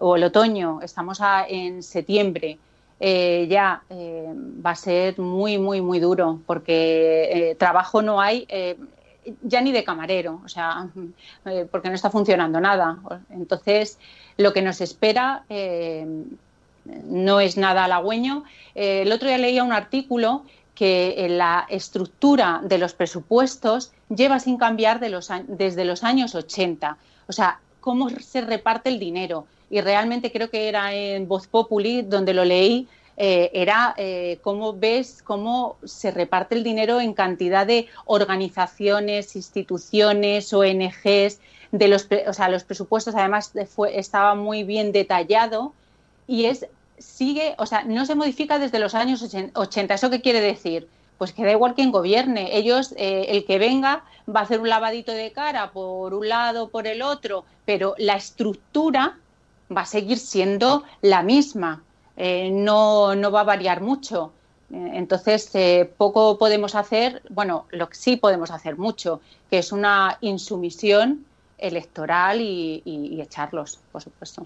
o el otoño, estamos en septiembre, eh, ya eh, va a ser muy, muy, muy duro, porque eh, trabajo no hay ya ni de camarero, o sea, porque no está funcionando nada. Entonces, lo que nos espera no es nada halagüeño. el otro día leía un artículo que la estructura de los presupuestos lleva sin cambiar desde los años 80. O sea, cómo se reparte el dinero y realmente creo que era en Voz Populi donde lo leí, eh, era eh, cómo ves cómo se reparte el dinero en cantidad de organizaciones, instituciones, ONGs, de los, o sea, los presupuestos además fue, estaba muy bien detallado y es sigue, o sea, no se modifica desde los años 80. ¿Eso qué quiere decir? Pues que da igual quien gobierne. Ellos, eh, el que venga, va a hacer un lavadito de cara por un lado, por el otro, pero la estructura va a seguir siendo la misma. Eh, no, no, va a variar mucho. Eh, entonces, poco podemos hacer, bueno, lo que sí podemos hacer mucho, que es una insumisión electoral y, echarlos, por supuesto.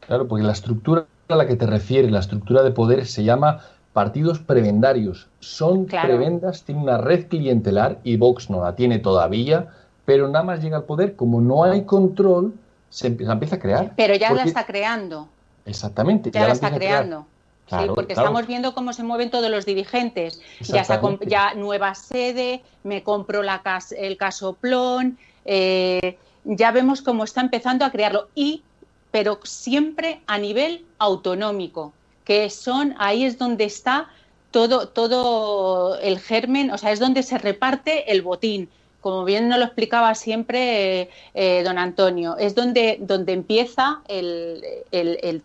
Claro, porque la estructura a la que te refieres, la estructura de poder, se llama partidos prebendarios. Son prebendas, tienen una red clientelar y Vox no la tiene todavía, pero nada más llega al poder, como no hay control, se empieza a crear. Pero ya la está creando. Exactamente. Ya, la está creando. sí, porque estamos viendo cómo se mueven todos los dirigentes. Ya, ya nueva sede, me compro la el casoplón, eh, ya vemos cómo está empezando a crearlo. Y, pero siempre a nivel autonómico, que son, ahí es donde está todo, todo el germen, o sea, es donde se reparte el botín como bien nos lo explicaba siempre eh, don Antonio, es donde, donde empieza el,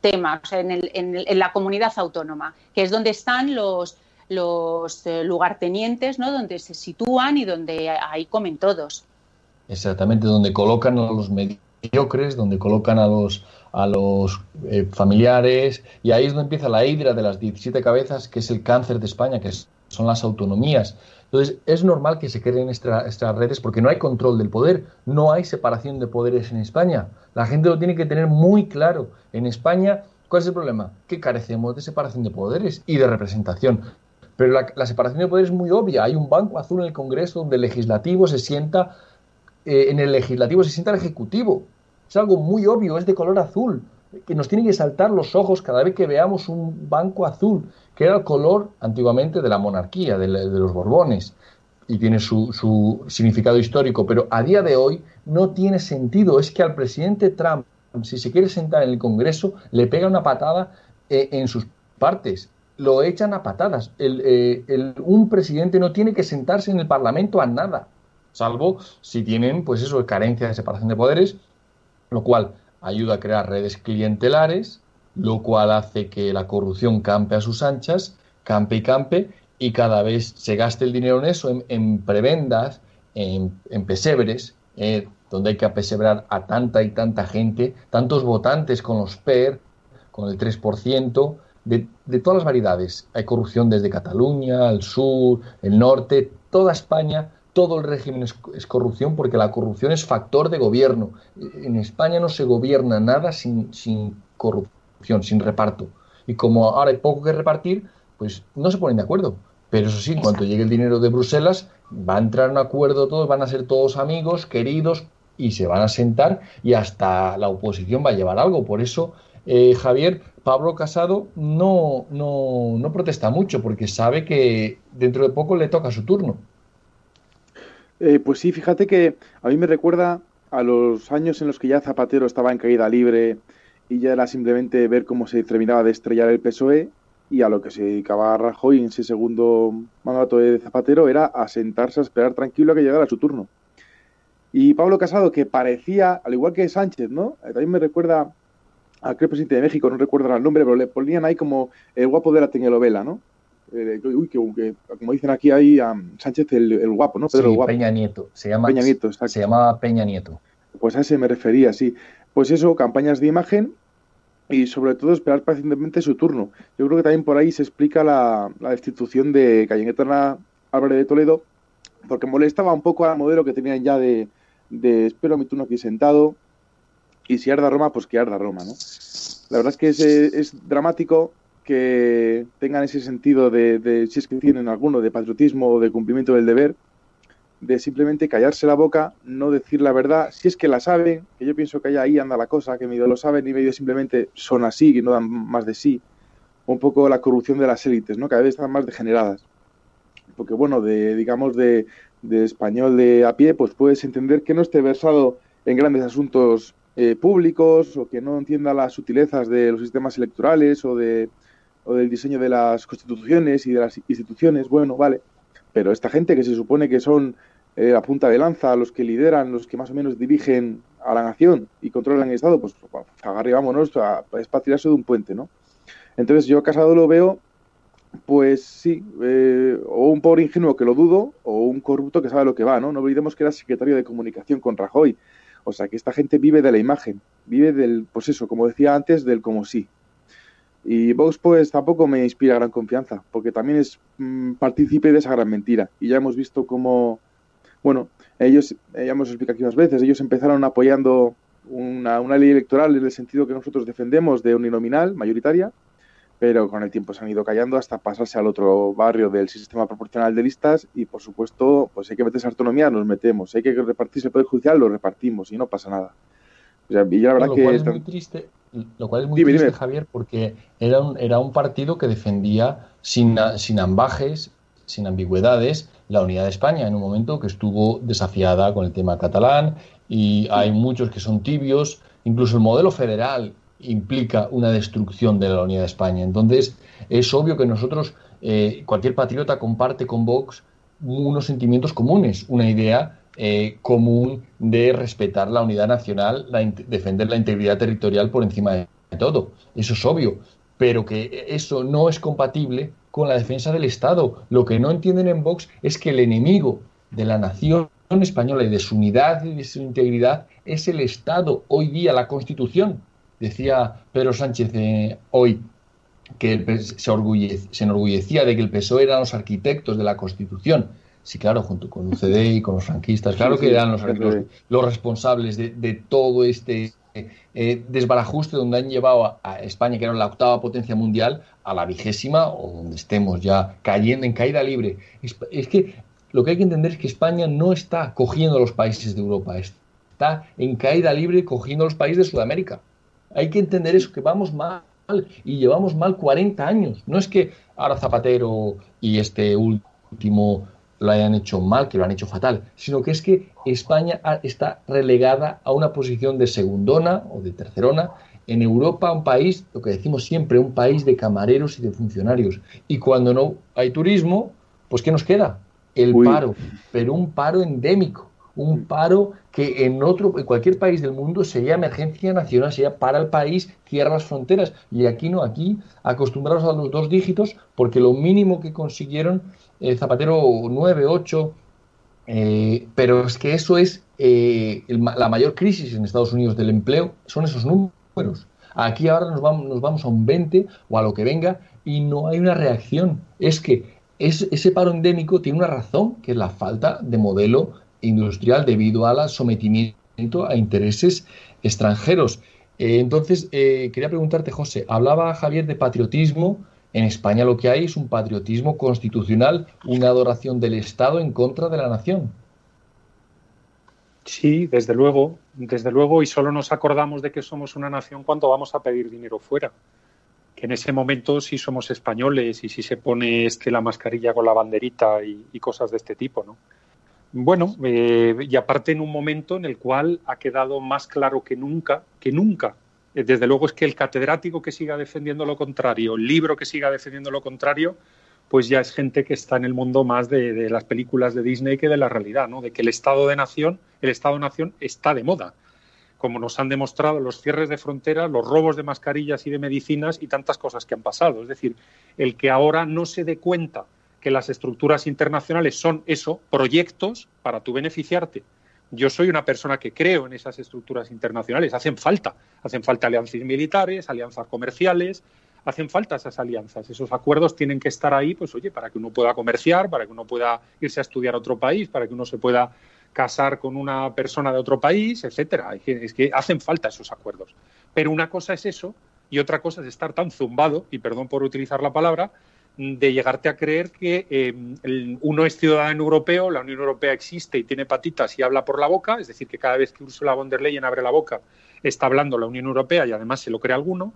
tema, o sea, en, la comunidad autónoma, que es donde están los, los eh, lugartenientes, ¿no? donde se sitúan y donde ahí comen todos. Exactamente, donde colocan a los mediocres, donde colocan a los, a los eh, familiares, y ahí es donde empieza la hidra de las 17 cabezas, que es el cáncer de España, que son las autonomías entonces, es normal que se creen estas redes porque no hay control del poder, no hay separación de poderes en España. La gente lo tiene que tener muy claro. En España, ¿cuál es el problema? Que carecemos de separación de poderes y de representación. Pero la, separación de poderes es muy obvia. Hay un banco azul en el Congreso donde el legislativo se sienta, eh, en el legislativo se sienta el ejecutivo. Es algo muy obvio, es de color azul, que nos tiene que saltar los ojos cada vez que veamos un banco azul, que era el color antiguamente de la monarquía, de, los Borbones y tiene su, su, significado histórico, pero a día de hoy no tiene sentido. Es que al presidente Trump, si se quiere sentar en el Congreso, le pega una patada eh, en sus partes. Lo echan a patadas. Eh, un presidente no tiene que sentarse en el Parlamento a nada, salvo si tienen, pues eso, carencia de separación de poderes, lo cual ayuda a crear redes clientelares, lo cual hace que la corrupción campe a sus anchas, campe y campe, y cada vez se gaste el dinero en eso, en, prebendas, en, pesebres, eh, donde hay que apesebrar a tanta y tanta gente, tantos votantes con los PER, con el 3%, de, de todas las variedades. Hay corrupción desde Cataluña, el sur, el norte, toda España, todo el régimen es, corrupción porque la corrupción es factor de gobierno. En España no se gobierna nada sin, sin corrupción, sin reparto. Y como ahora hay poco que repartir, pues no se ponen de acuerdo. Pero eso sí, en cuanto llegue el dinero de Bruselas, va a entrar un acuerdo todos, van a ser todos amigos, queridos, y se van a sentar y hasta la oposición va a llevar algo. Por eso, eh, Javier, Pablo Casado no, no, no protesta mucho, porque sabe que dentro de poco le toca su turno. Eh, pues sí, fíjate que a mí me recuerda a los años en los que ya Zapatero estaba en caída libre y ya era simplemente ver cómo se terminaba de estrellar el PSOE y a lo que se dedicaba Rajoy en ese segundo mandato de Zapatero era a sentarse a esperar tranquilo a que llegara su turno. Y Pablo Casado, que parecía, al igual que Sánchez, ¿no? Eh, también me recuerda a aquel presidente de México, no recuerdo el nombre, pero le ponían ahí como el guapo de la telenovela, ¿no? Eh, uy, que, como dicen aquí ahí, a Sánchez el, guapo, ¿no? Pedro sí, Peña Nieto. Se llama, Peña Nieto, Se llamaba Peña Nieto. Pues a ese me refería, sí. Pues eso, campañas de imagen y sobre todo esperar pacientemente su turno. Yo creo que también por ahí se explica la, destitución de Cayetana Álvarez de Toledo, porque molestaba un poco al modelo que tenían ya de, de espero a mi turno aquí sentado, y si arda Roma, pues que arda Roma, ¿no? La verdad es que es, es dramático que tengan ese sentido de, de, si es que tienen alguno, de patriotismo o de cumplimiento del deber, de simplemente callarse la boca, no decir la verdad, si es que la saben, que yo pienso que ahí anda la cosa, que medio lo saben y medio simplemente son así, que no dan más de sí, un poco la corrupción de las élites, ¿no? Cada vez están más degeneradas. Porque bueno, de digamos de, de español de a pie, pues puedes entender que no esté versado en grandes asuntos eh, públicos o que no entienda las sutilezas de los sistemas electorales o de o del diseño de las constituciones y de las instituciones, bueno, vale. Pero esta gente que se supone que son eh, la punta de lanza, los que lideran, los que más o menos dirigen a la nación y controlan el Estado, pues agarre, vámonos, a, es para tirarse de un puente, ¿no? Entonces yo Casado lo veo, pues sí, eh, o un pobre ingenuo que lo dudo, o un corrupto que sabe lo que va, ¿no? No olvidemos que era secretario de comunicación con Rajoy. O sea, que esta gente vive de la imagen, vive del, pues eso, como decía antes, del como sí. Y Vox pues tampoco me inspira gran confianza, porque también es mm, partícipe de esa gran mentira. Y ya hemos visto cómo, bueno, ellos, ya hemos explicado aquí unas veces, ellos empezaron apoyando una, una ley electoral en el sentido que nosotros defendemos de uninominal, mayoritaria, pero con el tiempo se han ido callando hasta pasarse al otro barrio del sistema proporcional de listas y por supuesto pues hay que meterse autonomía, nos metemos, hay que repartirse el poder judicial, lo repartimos y no pasa nada. y la verdad lo que cual es muy triste, lo cual es muy triste, Javier, porque era un, era un partido que defendía sin, sin ambajes, sin ambigüedades, la unidad de España en un momento que estuvo desafiada con el tema catalán y hay muchos que son tibios, incluso el modelo federal implica una destrucción de la unidad de España. Entonces, es obvio que nosotros, eh, cualquier patriota comparte con Vox unos sentimientos comunes, una idea eh, común de respetar la unidad nacional, defender la integridad territorial por encima de todo. Eso es obvio, pero que eso no es compatible con la defensa del Estado. Lo que no entienden en Vox es que el enemigo de la nación española y de su unidad y de su integridad es el Estado, hoy día la Constitución. Decía Pedro Sánchez eh, hoy que se, se enorgullecía de que el PSOE eran los arquitectos de la Constitución. Sí, claro, junto con UCD y con los franquistas, claro que eran los, responsables de, todo este eh, desbarajuste donde han llevado a, España, que era la octava potencia mundial, a la vigésima o donde estemos ya cayendo en caída libre. Es, que lo que hay que entender es que España no está cogiendo los países de Europa, está en caída libre cogiendo los países de Sudamérica. Hay que entender eso, que vamos mal y llevamos mal 40 años. No es que ahora Zapatero y este último lo hayan hecho mal, que lo han hecho fatal, sino que es que España está relegada a una posición de segundona o de tercerona. En Europa, un país, lo que decimos siempre, un país de camareros y de funcionarios. Y cuando no hay turismo, pues ¿qué nos queda? El paro, pero un paro endémico un paro que en otro, en cualquier país del mundo sería emergencia nacional, sería para el país, cierra las fronteras. Y aquí no, aquí acostumbrados a los dos dígitos, porque lo mínimo que consiguieron Zapatero 9, 8, eh, pero es que eso es eh, la mayor crisis en Estados Unidos del empleo, son esos números. Aquí ahora nos vamos, a un 20 o a lo que venga y no hay una reacción. Es que ese paro endémico tiene una razón, que es la falta de modelo industrial debido al sometimiento a intereses extranjeros. Eh, entonces, quería preguntarte, José, hablaba Javier de patriotismo. En España lo que hay es un patriotismo constitucional, una adoración del Estado en contra de la nación. Sí, desde luego, desde luego, y solo nos acordamos de que somos una nación cuando vamos a pedir dinero fuera. Que en ese momento sí somos españoles y sí se pone este la mascarilla con la banderita y, cosas de este tipo, ¿no? Bueno, eh, y aparte en un momento en el cual ha quedado más claro que nunca, que nunca, desde luego es que el catedrático que siga defendiendo lo contrario, el libro que siga defendiendo lo contrario, pues ya es gente que está en el mundo más de, las películas de Disney que de la realidad, ¿no? De que el Estado de Nación, el Estado-Nación está de moda, como nos han demostrado los cierres de fronteras, los robos de mascarillas y de medicinas y tantas cosas que han pasado. Es decir, el que ahora no se dé cuenta que las estructuras internacionales son eso, proyectos para tú beneficiarte. Yo soy una persona que creo en esas estructuras internacionales, hacen falta, hacen falta alianzas militares, alianzas comerciales, hacen falta esas alianzas, esos acuerdos tienen que estar ahí, pues oye, para que uno pueda comerciar, para que uno pueda irse a estudiar a otro país, para que uno se pueda casar con una persona de otro país, etcétera. Es que hacen falta esos acuerdos. Pero una cosa es eso y otra cosa es estar tan zumbado, y perdón por utilizar la palabra, de llegarte a creer que eh, uno es ciudadano europeo, la Unión Europea existe y tiene patitas y habla por la boca, es decir, que cada vez que Ursula von der Leyen abre la boca está hablando la Unión Europea y además se lo cree alguno.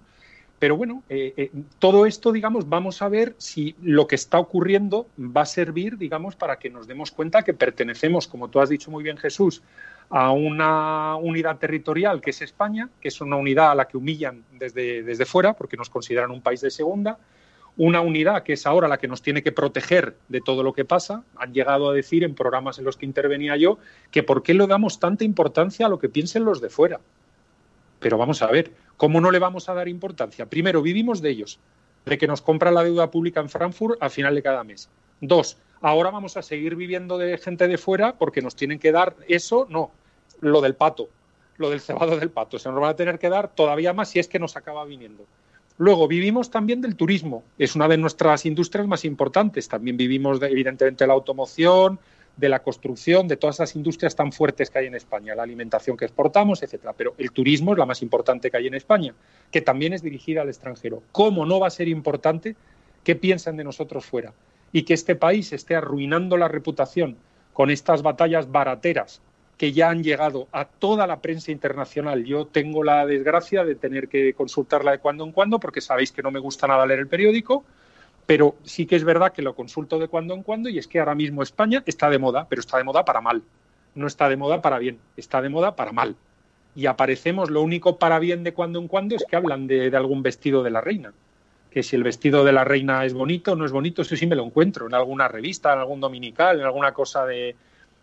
Pero bueno, eh, eh, todo esto, digamos, vamos a ver si lo que está ocurriendo va a servir, digamos, para que nos demos cuenta que pertenecemos, como tú has dicho muy bien, Jesús, a una unidad territorial que es España, que es una unidad a la que humillan desde, desde fuera porque nos consideran un país de segunda, una unidad que es ahora la que nos tiene que proteger de todo lo que pasa. Han llegado a decir en programas en los que intervenía yo que por qué le damos tanta importancia a lo que piensen los de fuera. Pero vamos a ver, ¿cómo no le vamos a dar importancia? Primero, vivimos de ellos, de que nos compra la deuda pública en Frankfurt al final de cada mes. Dos, ahora vamos a seguir viviendo de gente de fuera porque nos tienen que dar eso, no, lo del pato, lo del cebado del pato. Se nos van a tener que dar todavía más si es que nos acaba viniendo. Luego, vivimos también del turismo. Es una de nuestras industrias más importantes. También vivimos, de, evidentemente, de la automoción, de la construcción, de todas esas industrias tan fuertes que hay en España, la alimentación que exportamos, etcétera. Pero el turismo es la más importante que hay en España, que también es dirigida al extranjero. ¿Cómo no va a ser importante qué piensan de nosotros fuera? Y que este país esté arruinando la reputación con estas batallas barateras que ya han llegado a toda la prensa internacional. Yo tengo la desgracia de tener que consultarla de cuando en cuando, porque sabéis que no me gusta nada leer el periódico, pero sí que es verdad que lo consulto de cuando en cuando y es que ahora mismo España está de moda, pero está de moda para mal. No está de moda para bien, está de moda para mal. Y aparecemos, lo único para bien de cuando en cuando es que hablan de, algún vestido de la reina. Que si el vestido de la reina es bonito o no es bonito, eso sí me lo encuentro en alguna revista, en algún dominical, en alguna cosa de,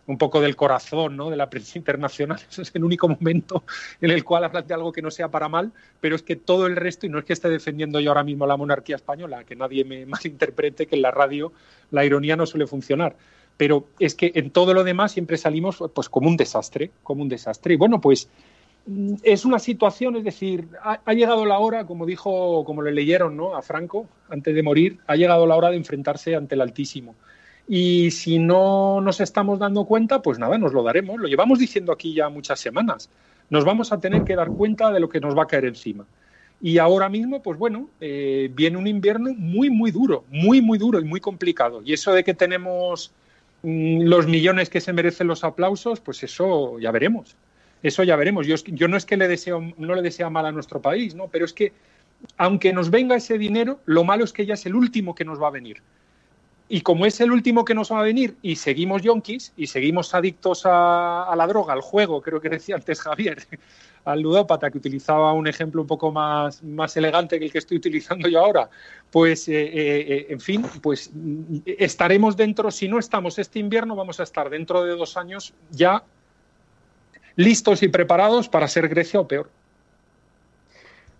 un poco del corazón ¿no? de la prensa internacional. Ese es el único momento en el cual hablas de algo que no sea para mal, pero es que todo el resto, y no es que esté defendiendo yo ahora mismo la monarquía española, que nadie me malinterprete que en la radio la ironía no suele funcionar. Pero es que en todo lo demás siempre salimos pues como un desastre, como un desastre. Bueno, pues mm, es una situación, es decir, ha, ha, llegado la hora, como dijo, como le leyeron ¿no? a Franco antes de morir, ha llegado la hora de enfrentarse ante el Altísimo y si no nos estamos dando cuenta, pues nada, nos lo daremos. Lo llevamos diciendo aquí ya muchas semanas. Nos vamos a tener que dar cuenta de lo que nos va a caer encima. Y ahora mismo, pues bueno, eh, viene un invierno muy, muy duro, muy, muy duro y muy complicado. Y eso de que tenemos mm, los millones que se merecen los aplausos, pues eso ya veremos. Eso ya veremos. Yo, no es que le deseo, no le desea mal a nuestro país, ¿no? Pero es que, aunque nos venga ese dinero, lo malo es que ya es el último que nos va a venir. Y como es el último que nos va a venir y seguimos yonkis y seguimos adictos a, la droga, al juego, creo que decía antes Javier, al ludópata, que utilizaba un ejemplo un poco más, más elegante que el que estoy utilizando yo ahora, pues, eh, eh, eh, en fin, pues estaremos dentro, si no estamos este invierno, vamos a estar dentro de dos años ya listos y preparados para ser Grecia o peor.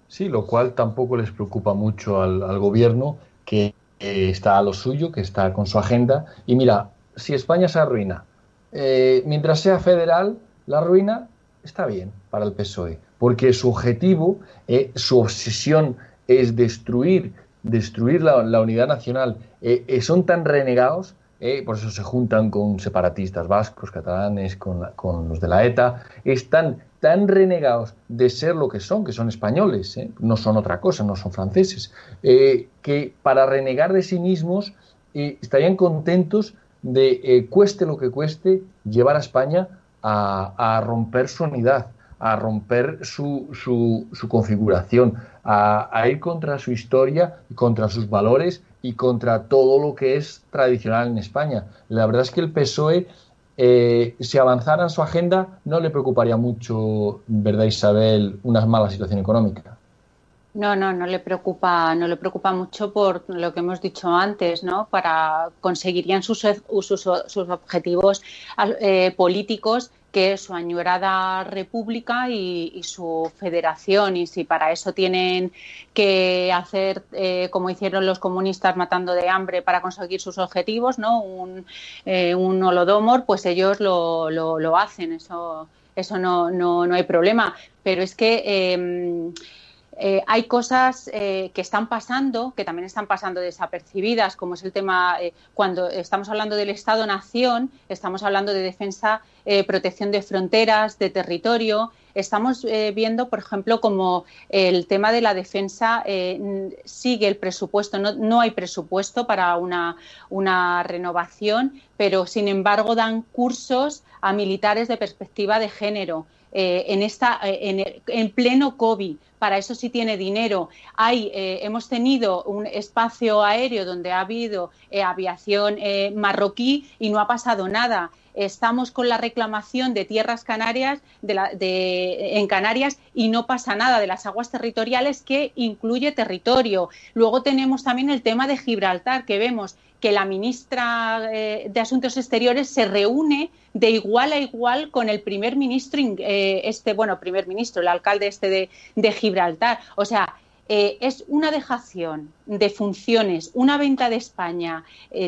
Sí, lo cual tampoco les preocupa mucho al gobierno que está a lo suyo, que está con su agenda. Y mira, si España se arruina, eh, mientras sea federal, la ruina está bien para el PSOE, porque su objetivo, eh, su obsesión es destruir, destruir la, unidad nacional. Eh, son tan renegados por eso se juntan con separatistas vascos, catalanes, con, con, los de la ETA, están tan renegados de ser lo que son, que son españoles, ¿eh? no son otra cosa, no son franceses, eh, que para renegar de sí mismos eh, estarían contentos de, cueste lo que cueste, llevar a España a, romper su unidad, a romper su, configuración, a, a, ir contra su historia, contra sus valores y contra todo lo que es tradicional en España. La verdad es que el PSOE eh, si avanzara su agenda, no le preocuparía mucho, ¿verdad, Isabel, una mala situación económica? No, no, no le preocupa, no le preocupa mucho por lo que hemos dicho antes, ¿no? Para conseguirían sus, sus, objetivos eh, políticos que su añorada república y, su federación. Y si para eso tienen que hacer, eh, como hicieron los comunistas matando de hambre para conseguir sus objetivos, ¿no? un, eh, un holodomor, pues ellos lo, lo, hacen. Eso, eso no, no, no, hay problema. Pero es que. Em, eh, hay cosas eh, que están pasando, que también están pasando desapercibidas, como es el tema, eh, cuando estamos hablando del Estado-Nación, estamos hablando de defensa, protección de fronteras, de territorio. Estamos viendo, por ejemplo, como el tema de la defensa sigue el presupuesto, no, hay presupuesto para una renovación, pero sin embargo dan cursos a militares de perspectiva de género. En, esta, en, en, pleno COVID para eso sí tiene dinero. Hay, eh, hemos tenido un espacio aéreo donde ha habido eh, aviación eh, marroquí y no ha pasado nada. Estamos con la reclamación de tierras canarias de en Canarias y no pasa nada de las aguas territoriales que incluye territorio. Luego tenemos también el tema de Gibraltar, que vemos que la ministra eh, de Asuntos Exteriores se reúne de igual a igual con el primer ministro, eh, este, bueno, primer ministro, el alcalde este de, Gibraltar. O sea, eh, es una dejación de funciones, una venta de España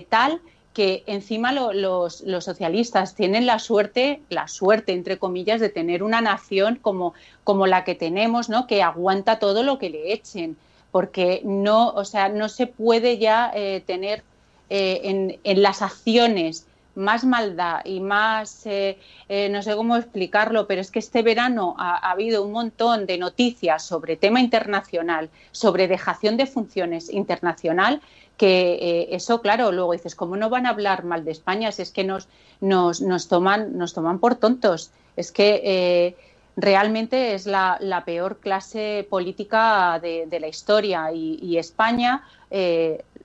tal que encima los, socialistas tienen la suerte, la suerte entre comillas, de tener una nación como, como la que tenemos, ¿no? Que aguanta todo lo que le echen, porque no, o sea, no se puede ya tener eh, en, las acciones más maldad y más, eh, eh, no sé cómo explicarlo, pero es que este verano ha, habido un montón de noticias sobre tema internacional, sobre dejación de funciones internacional, que eso, claro, luego dices, ¿cómo no van a hablar mal de España? Es que nos, nos, nos toman, nos toman por tontos. Es que realmente es la, peor clase política de, la historia y, España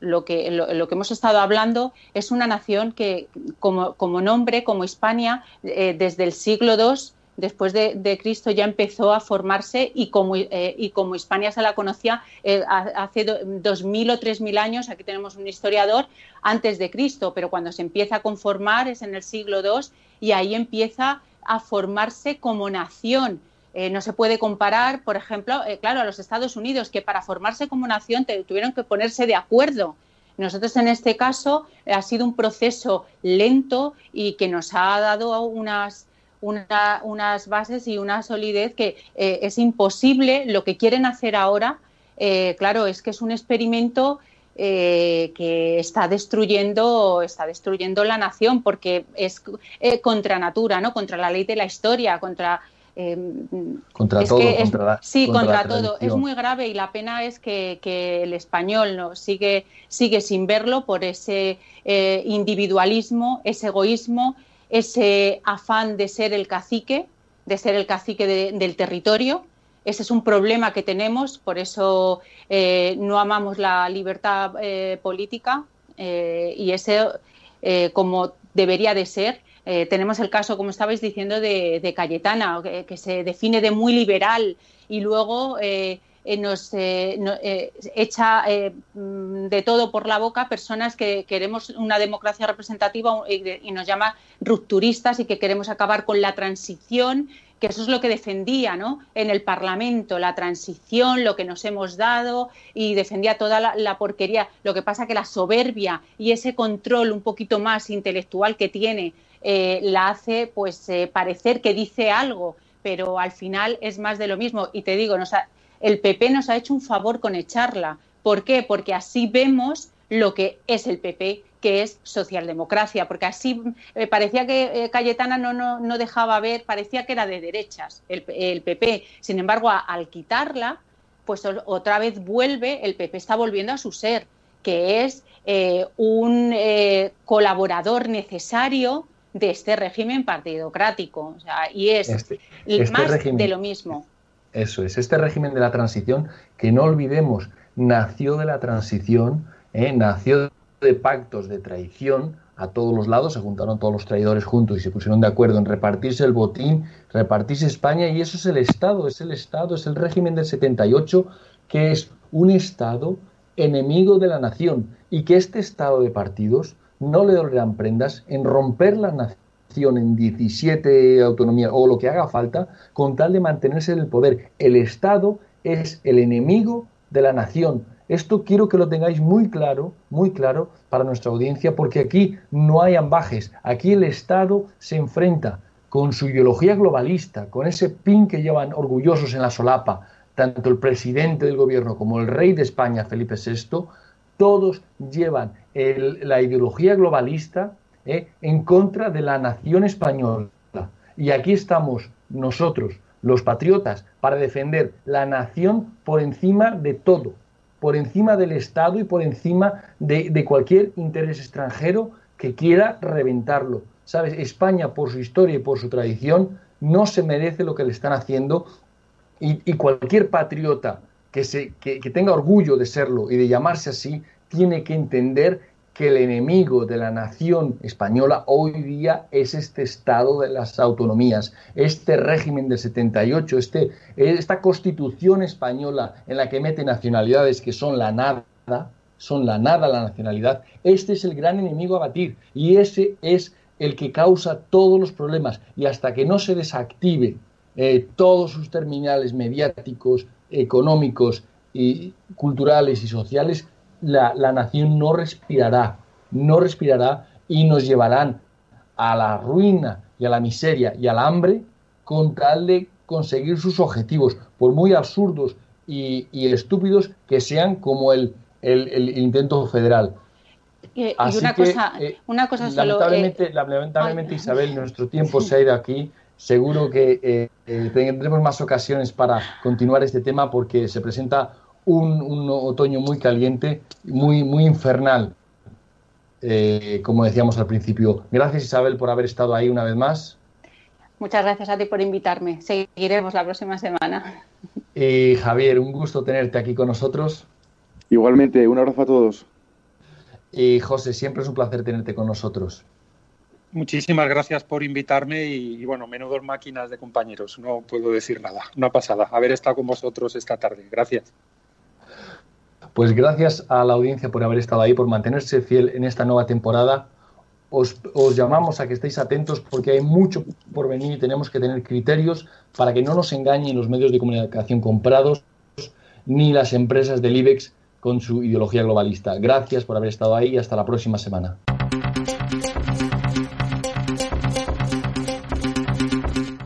lo que, lo, que hemos estado hablando es una nación que, como, como nombre, como Hispania, eh, desde el siglo II después de, Cristo ya empezó a formarse y como, eh, y como Hispania se la conocía eh, hace dos mil o tres mil años, aquí tenemos un historiador, antes de Cristo, pero cuando se empieza a conformar es en el siglo II y ahí empieza a formarse como nación eh, no se puede comparar, por ejemplo, eh, claro, a los Estados Unidos, que para formarse como nación tuvieron que ponerse de acuerdo. Nosotros en este caso eh, ha sido un proceso lento y que nos ha dado unas, unas bases y una solidez que es imposible. Lo que quieren hacer ahora, claro, es que es un experimento que está destruyendo, está destruyendo la nación porque es contra natura, ¿no? Contra la ley de la historia, contra eh, contra todo, sí, contra, todo. Es muy grave y la pena es que, el español no sigue, sigue sin verlo por ese individualismo, ese egoísmo, ese afán de ser el cacique, de ser el cacique del territorio ese es un problema que tenemos, por eso eh, no amamos la libertad eh, política eh, y ese, como debería de ser, tenemos el caso, como estabais diciendo, de, Cayetana, que, se define de muy liberal y luego nos, echa de todo por la boca personas que queremos una democracia representativa y nos llama rupturistas y que queremos acabar con la transición que eso es lo que defendía ¿no? en el Parlamento, la transición, lo que nos hemos dado y defendía toda la, porquería. Lo que pasa que la soberbia y ese control un poquito más intelectual que tiene eh, la hace pues eh, parecer que dice algo, pero al final es más de lo mismo. Y te digo, el PP nos ha hecho un favor con echarla. ¿Por qué? Porque así vemos lo que es el PP que es socialdemocracia, porque así eh, parecía que Cayetana no, no, dejaba ver, parecía que era de derechas el, PP. Sin embargo, al quitarla, pues otra vez vuelve, el PP está volviendo a su ser, que es un colaborador necesario de este régimen partidocrático. y es este, este más de lo mismo. Eso es, este régimen de la transición, que no olvidemos, nació de la transición, nació de pactos de traición a todos los lados, se juntaron todos los traidores juntos y se pusieron de acuerdo en repartirse el botín, repartirse España y eso es el Estado, es el Estado, es el régimen del 78 que es un Estado enemigo de la nación y que este Estado de partidos no le dolerán prendas en romper la nación en 17 autonomías o lo que haga falta con tal de mantenerse en el poder. El Estado es el enemigo de la nación, esto quiero que lo tengáis muy claro, muy claro para nuestra audiencia, porque aquí no hay ambajes. Aquí el Estado se enfrenta con su ideología globalista, con ese pin que llevan orgullosos en la solapa, tanto el presidente del gobierno como el rey de España, Felipe VI, todos llevan la ideología globalista eh, en contra de la nación española. Y aquí estamos nosotros, los patriotas, para defender la nación por encima de todo, por encima del Estado y por encima de, cualquier interés extranjero que quiera reventarlo. ¿Sabes? España, por su historia y por su tradición, no se merece lo que le están haciendo y, cualquier patriota que, tenga orgullo de serlo y de llamarse así, tiene que entender que el enemigo de la nación española hoy día es este Estado de las autonomías, este régimen del 78, este, esta constitución española en la que mete nacionalidades que son la nada, son la nada la nacionalidad, este es el gran enemigo a batir y ese es el que causa todos los problemas y hasta que no se desactive eh, todos sus terminales mediáticos, económicos y culturales y sociales, la, nación no respirará, no respirará y nos llevarán a la ruina y a la miseria y al hambre con tal de conseguir sus objetivos, por muy absurdos y, estúpidos que sean como el, el, intento federal. Y, una, cosa, eh, una cosa solo. Lamentablemente, eh, lamentablemente Isabel, nuestro tiempo se ha ido aquí. Seguro que eh, tendremos más ocasiones para continuar este tema porque se presenta un, otoño muy caliente, muy, muy infernal, eh, como decíamos al principio. Gracias Isabel por haber estado ahí una vez más. Muchas gracias a ti por invitarme. Seguiremos la próxima semana. Y Javier, un gusto tenerte aquí con nosotros. Igualmente, un abrazo a todos. Y José, siempre es un placer tenerte con nosotros. Muchísimas gracias por invitarme y, bueno, menudos máquinas de compañeros. No puedo decir nada. Una pasada haber estado con vosotros esta tarde. Gracias. Pues gracias a la audiencia por haber estado ahí, por mantenerse fiel en esta nueva temporada. Os, llamamos a que estéis atentos porque hay mucho por venir y tenemos que tener criterios para que no nos engañen los medios de comunicación comprados ni las empresas del IBEX con su ideología globalista. Gracias por haber estado ahí y hasta la próxima semana.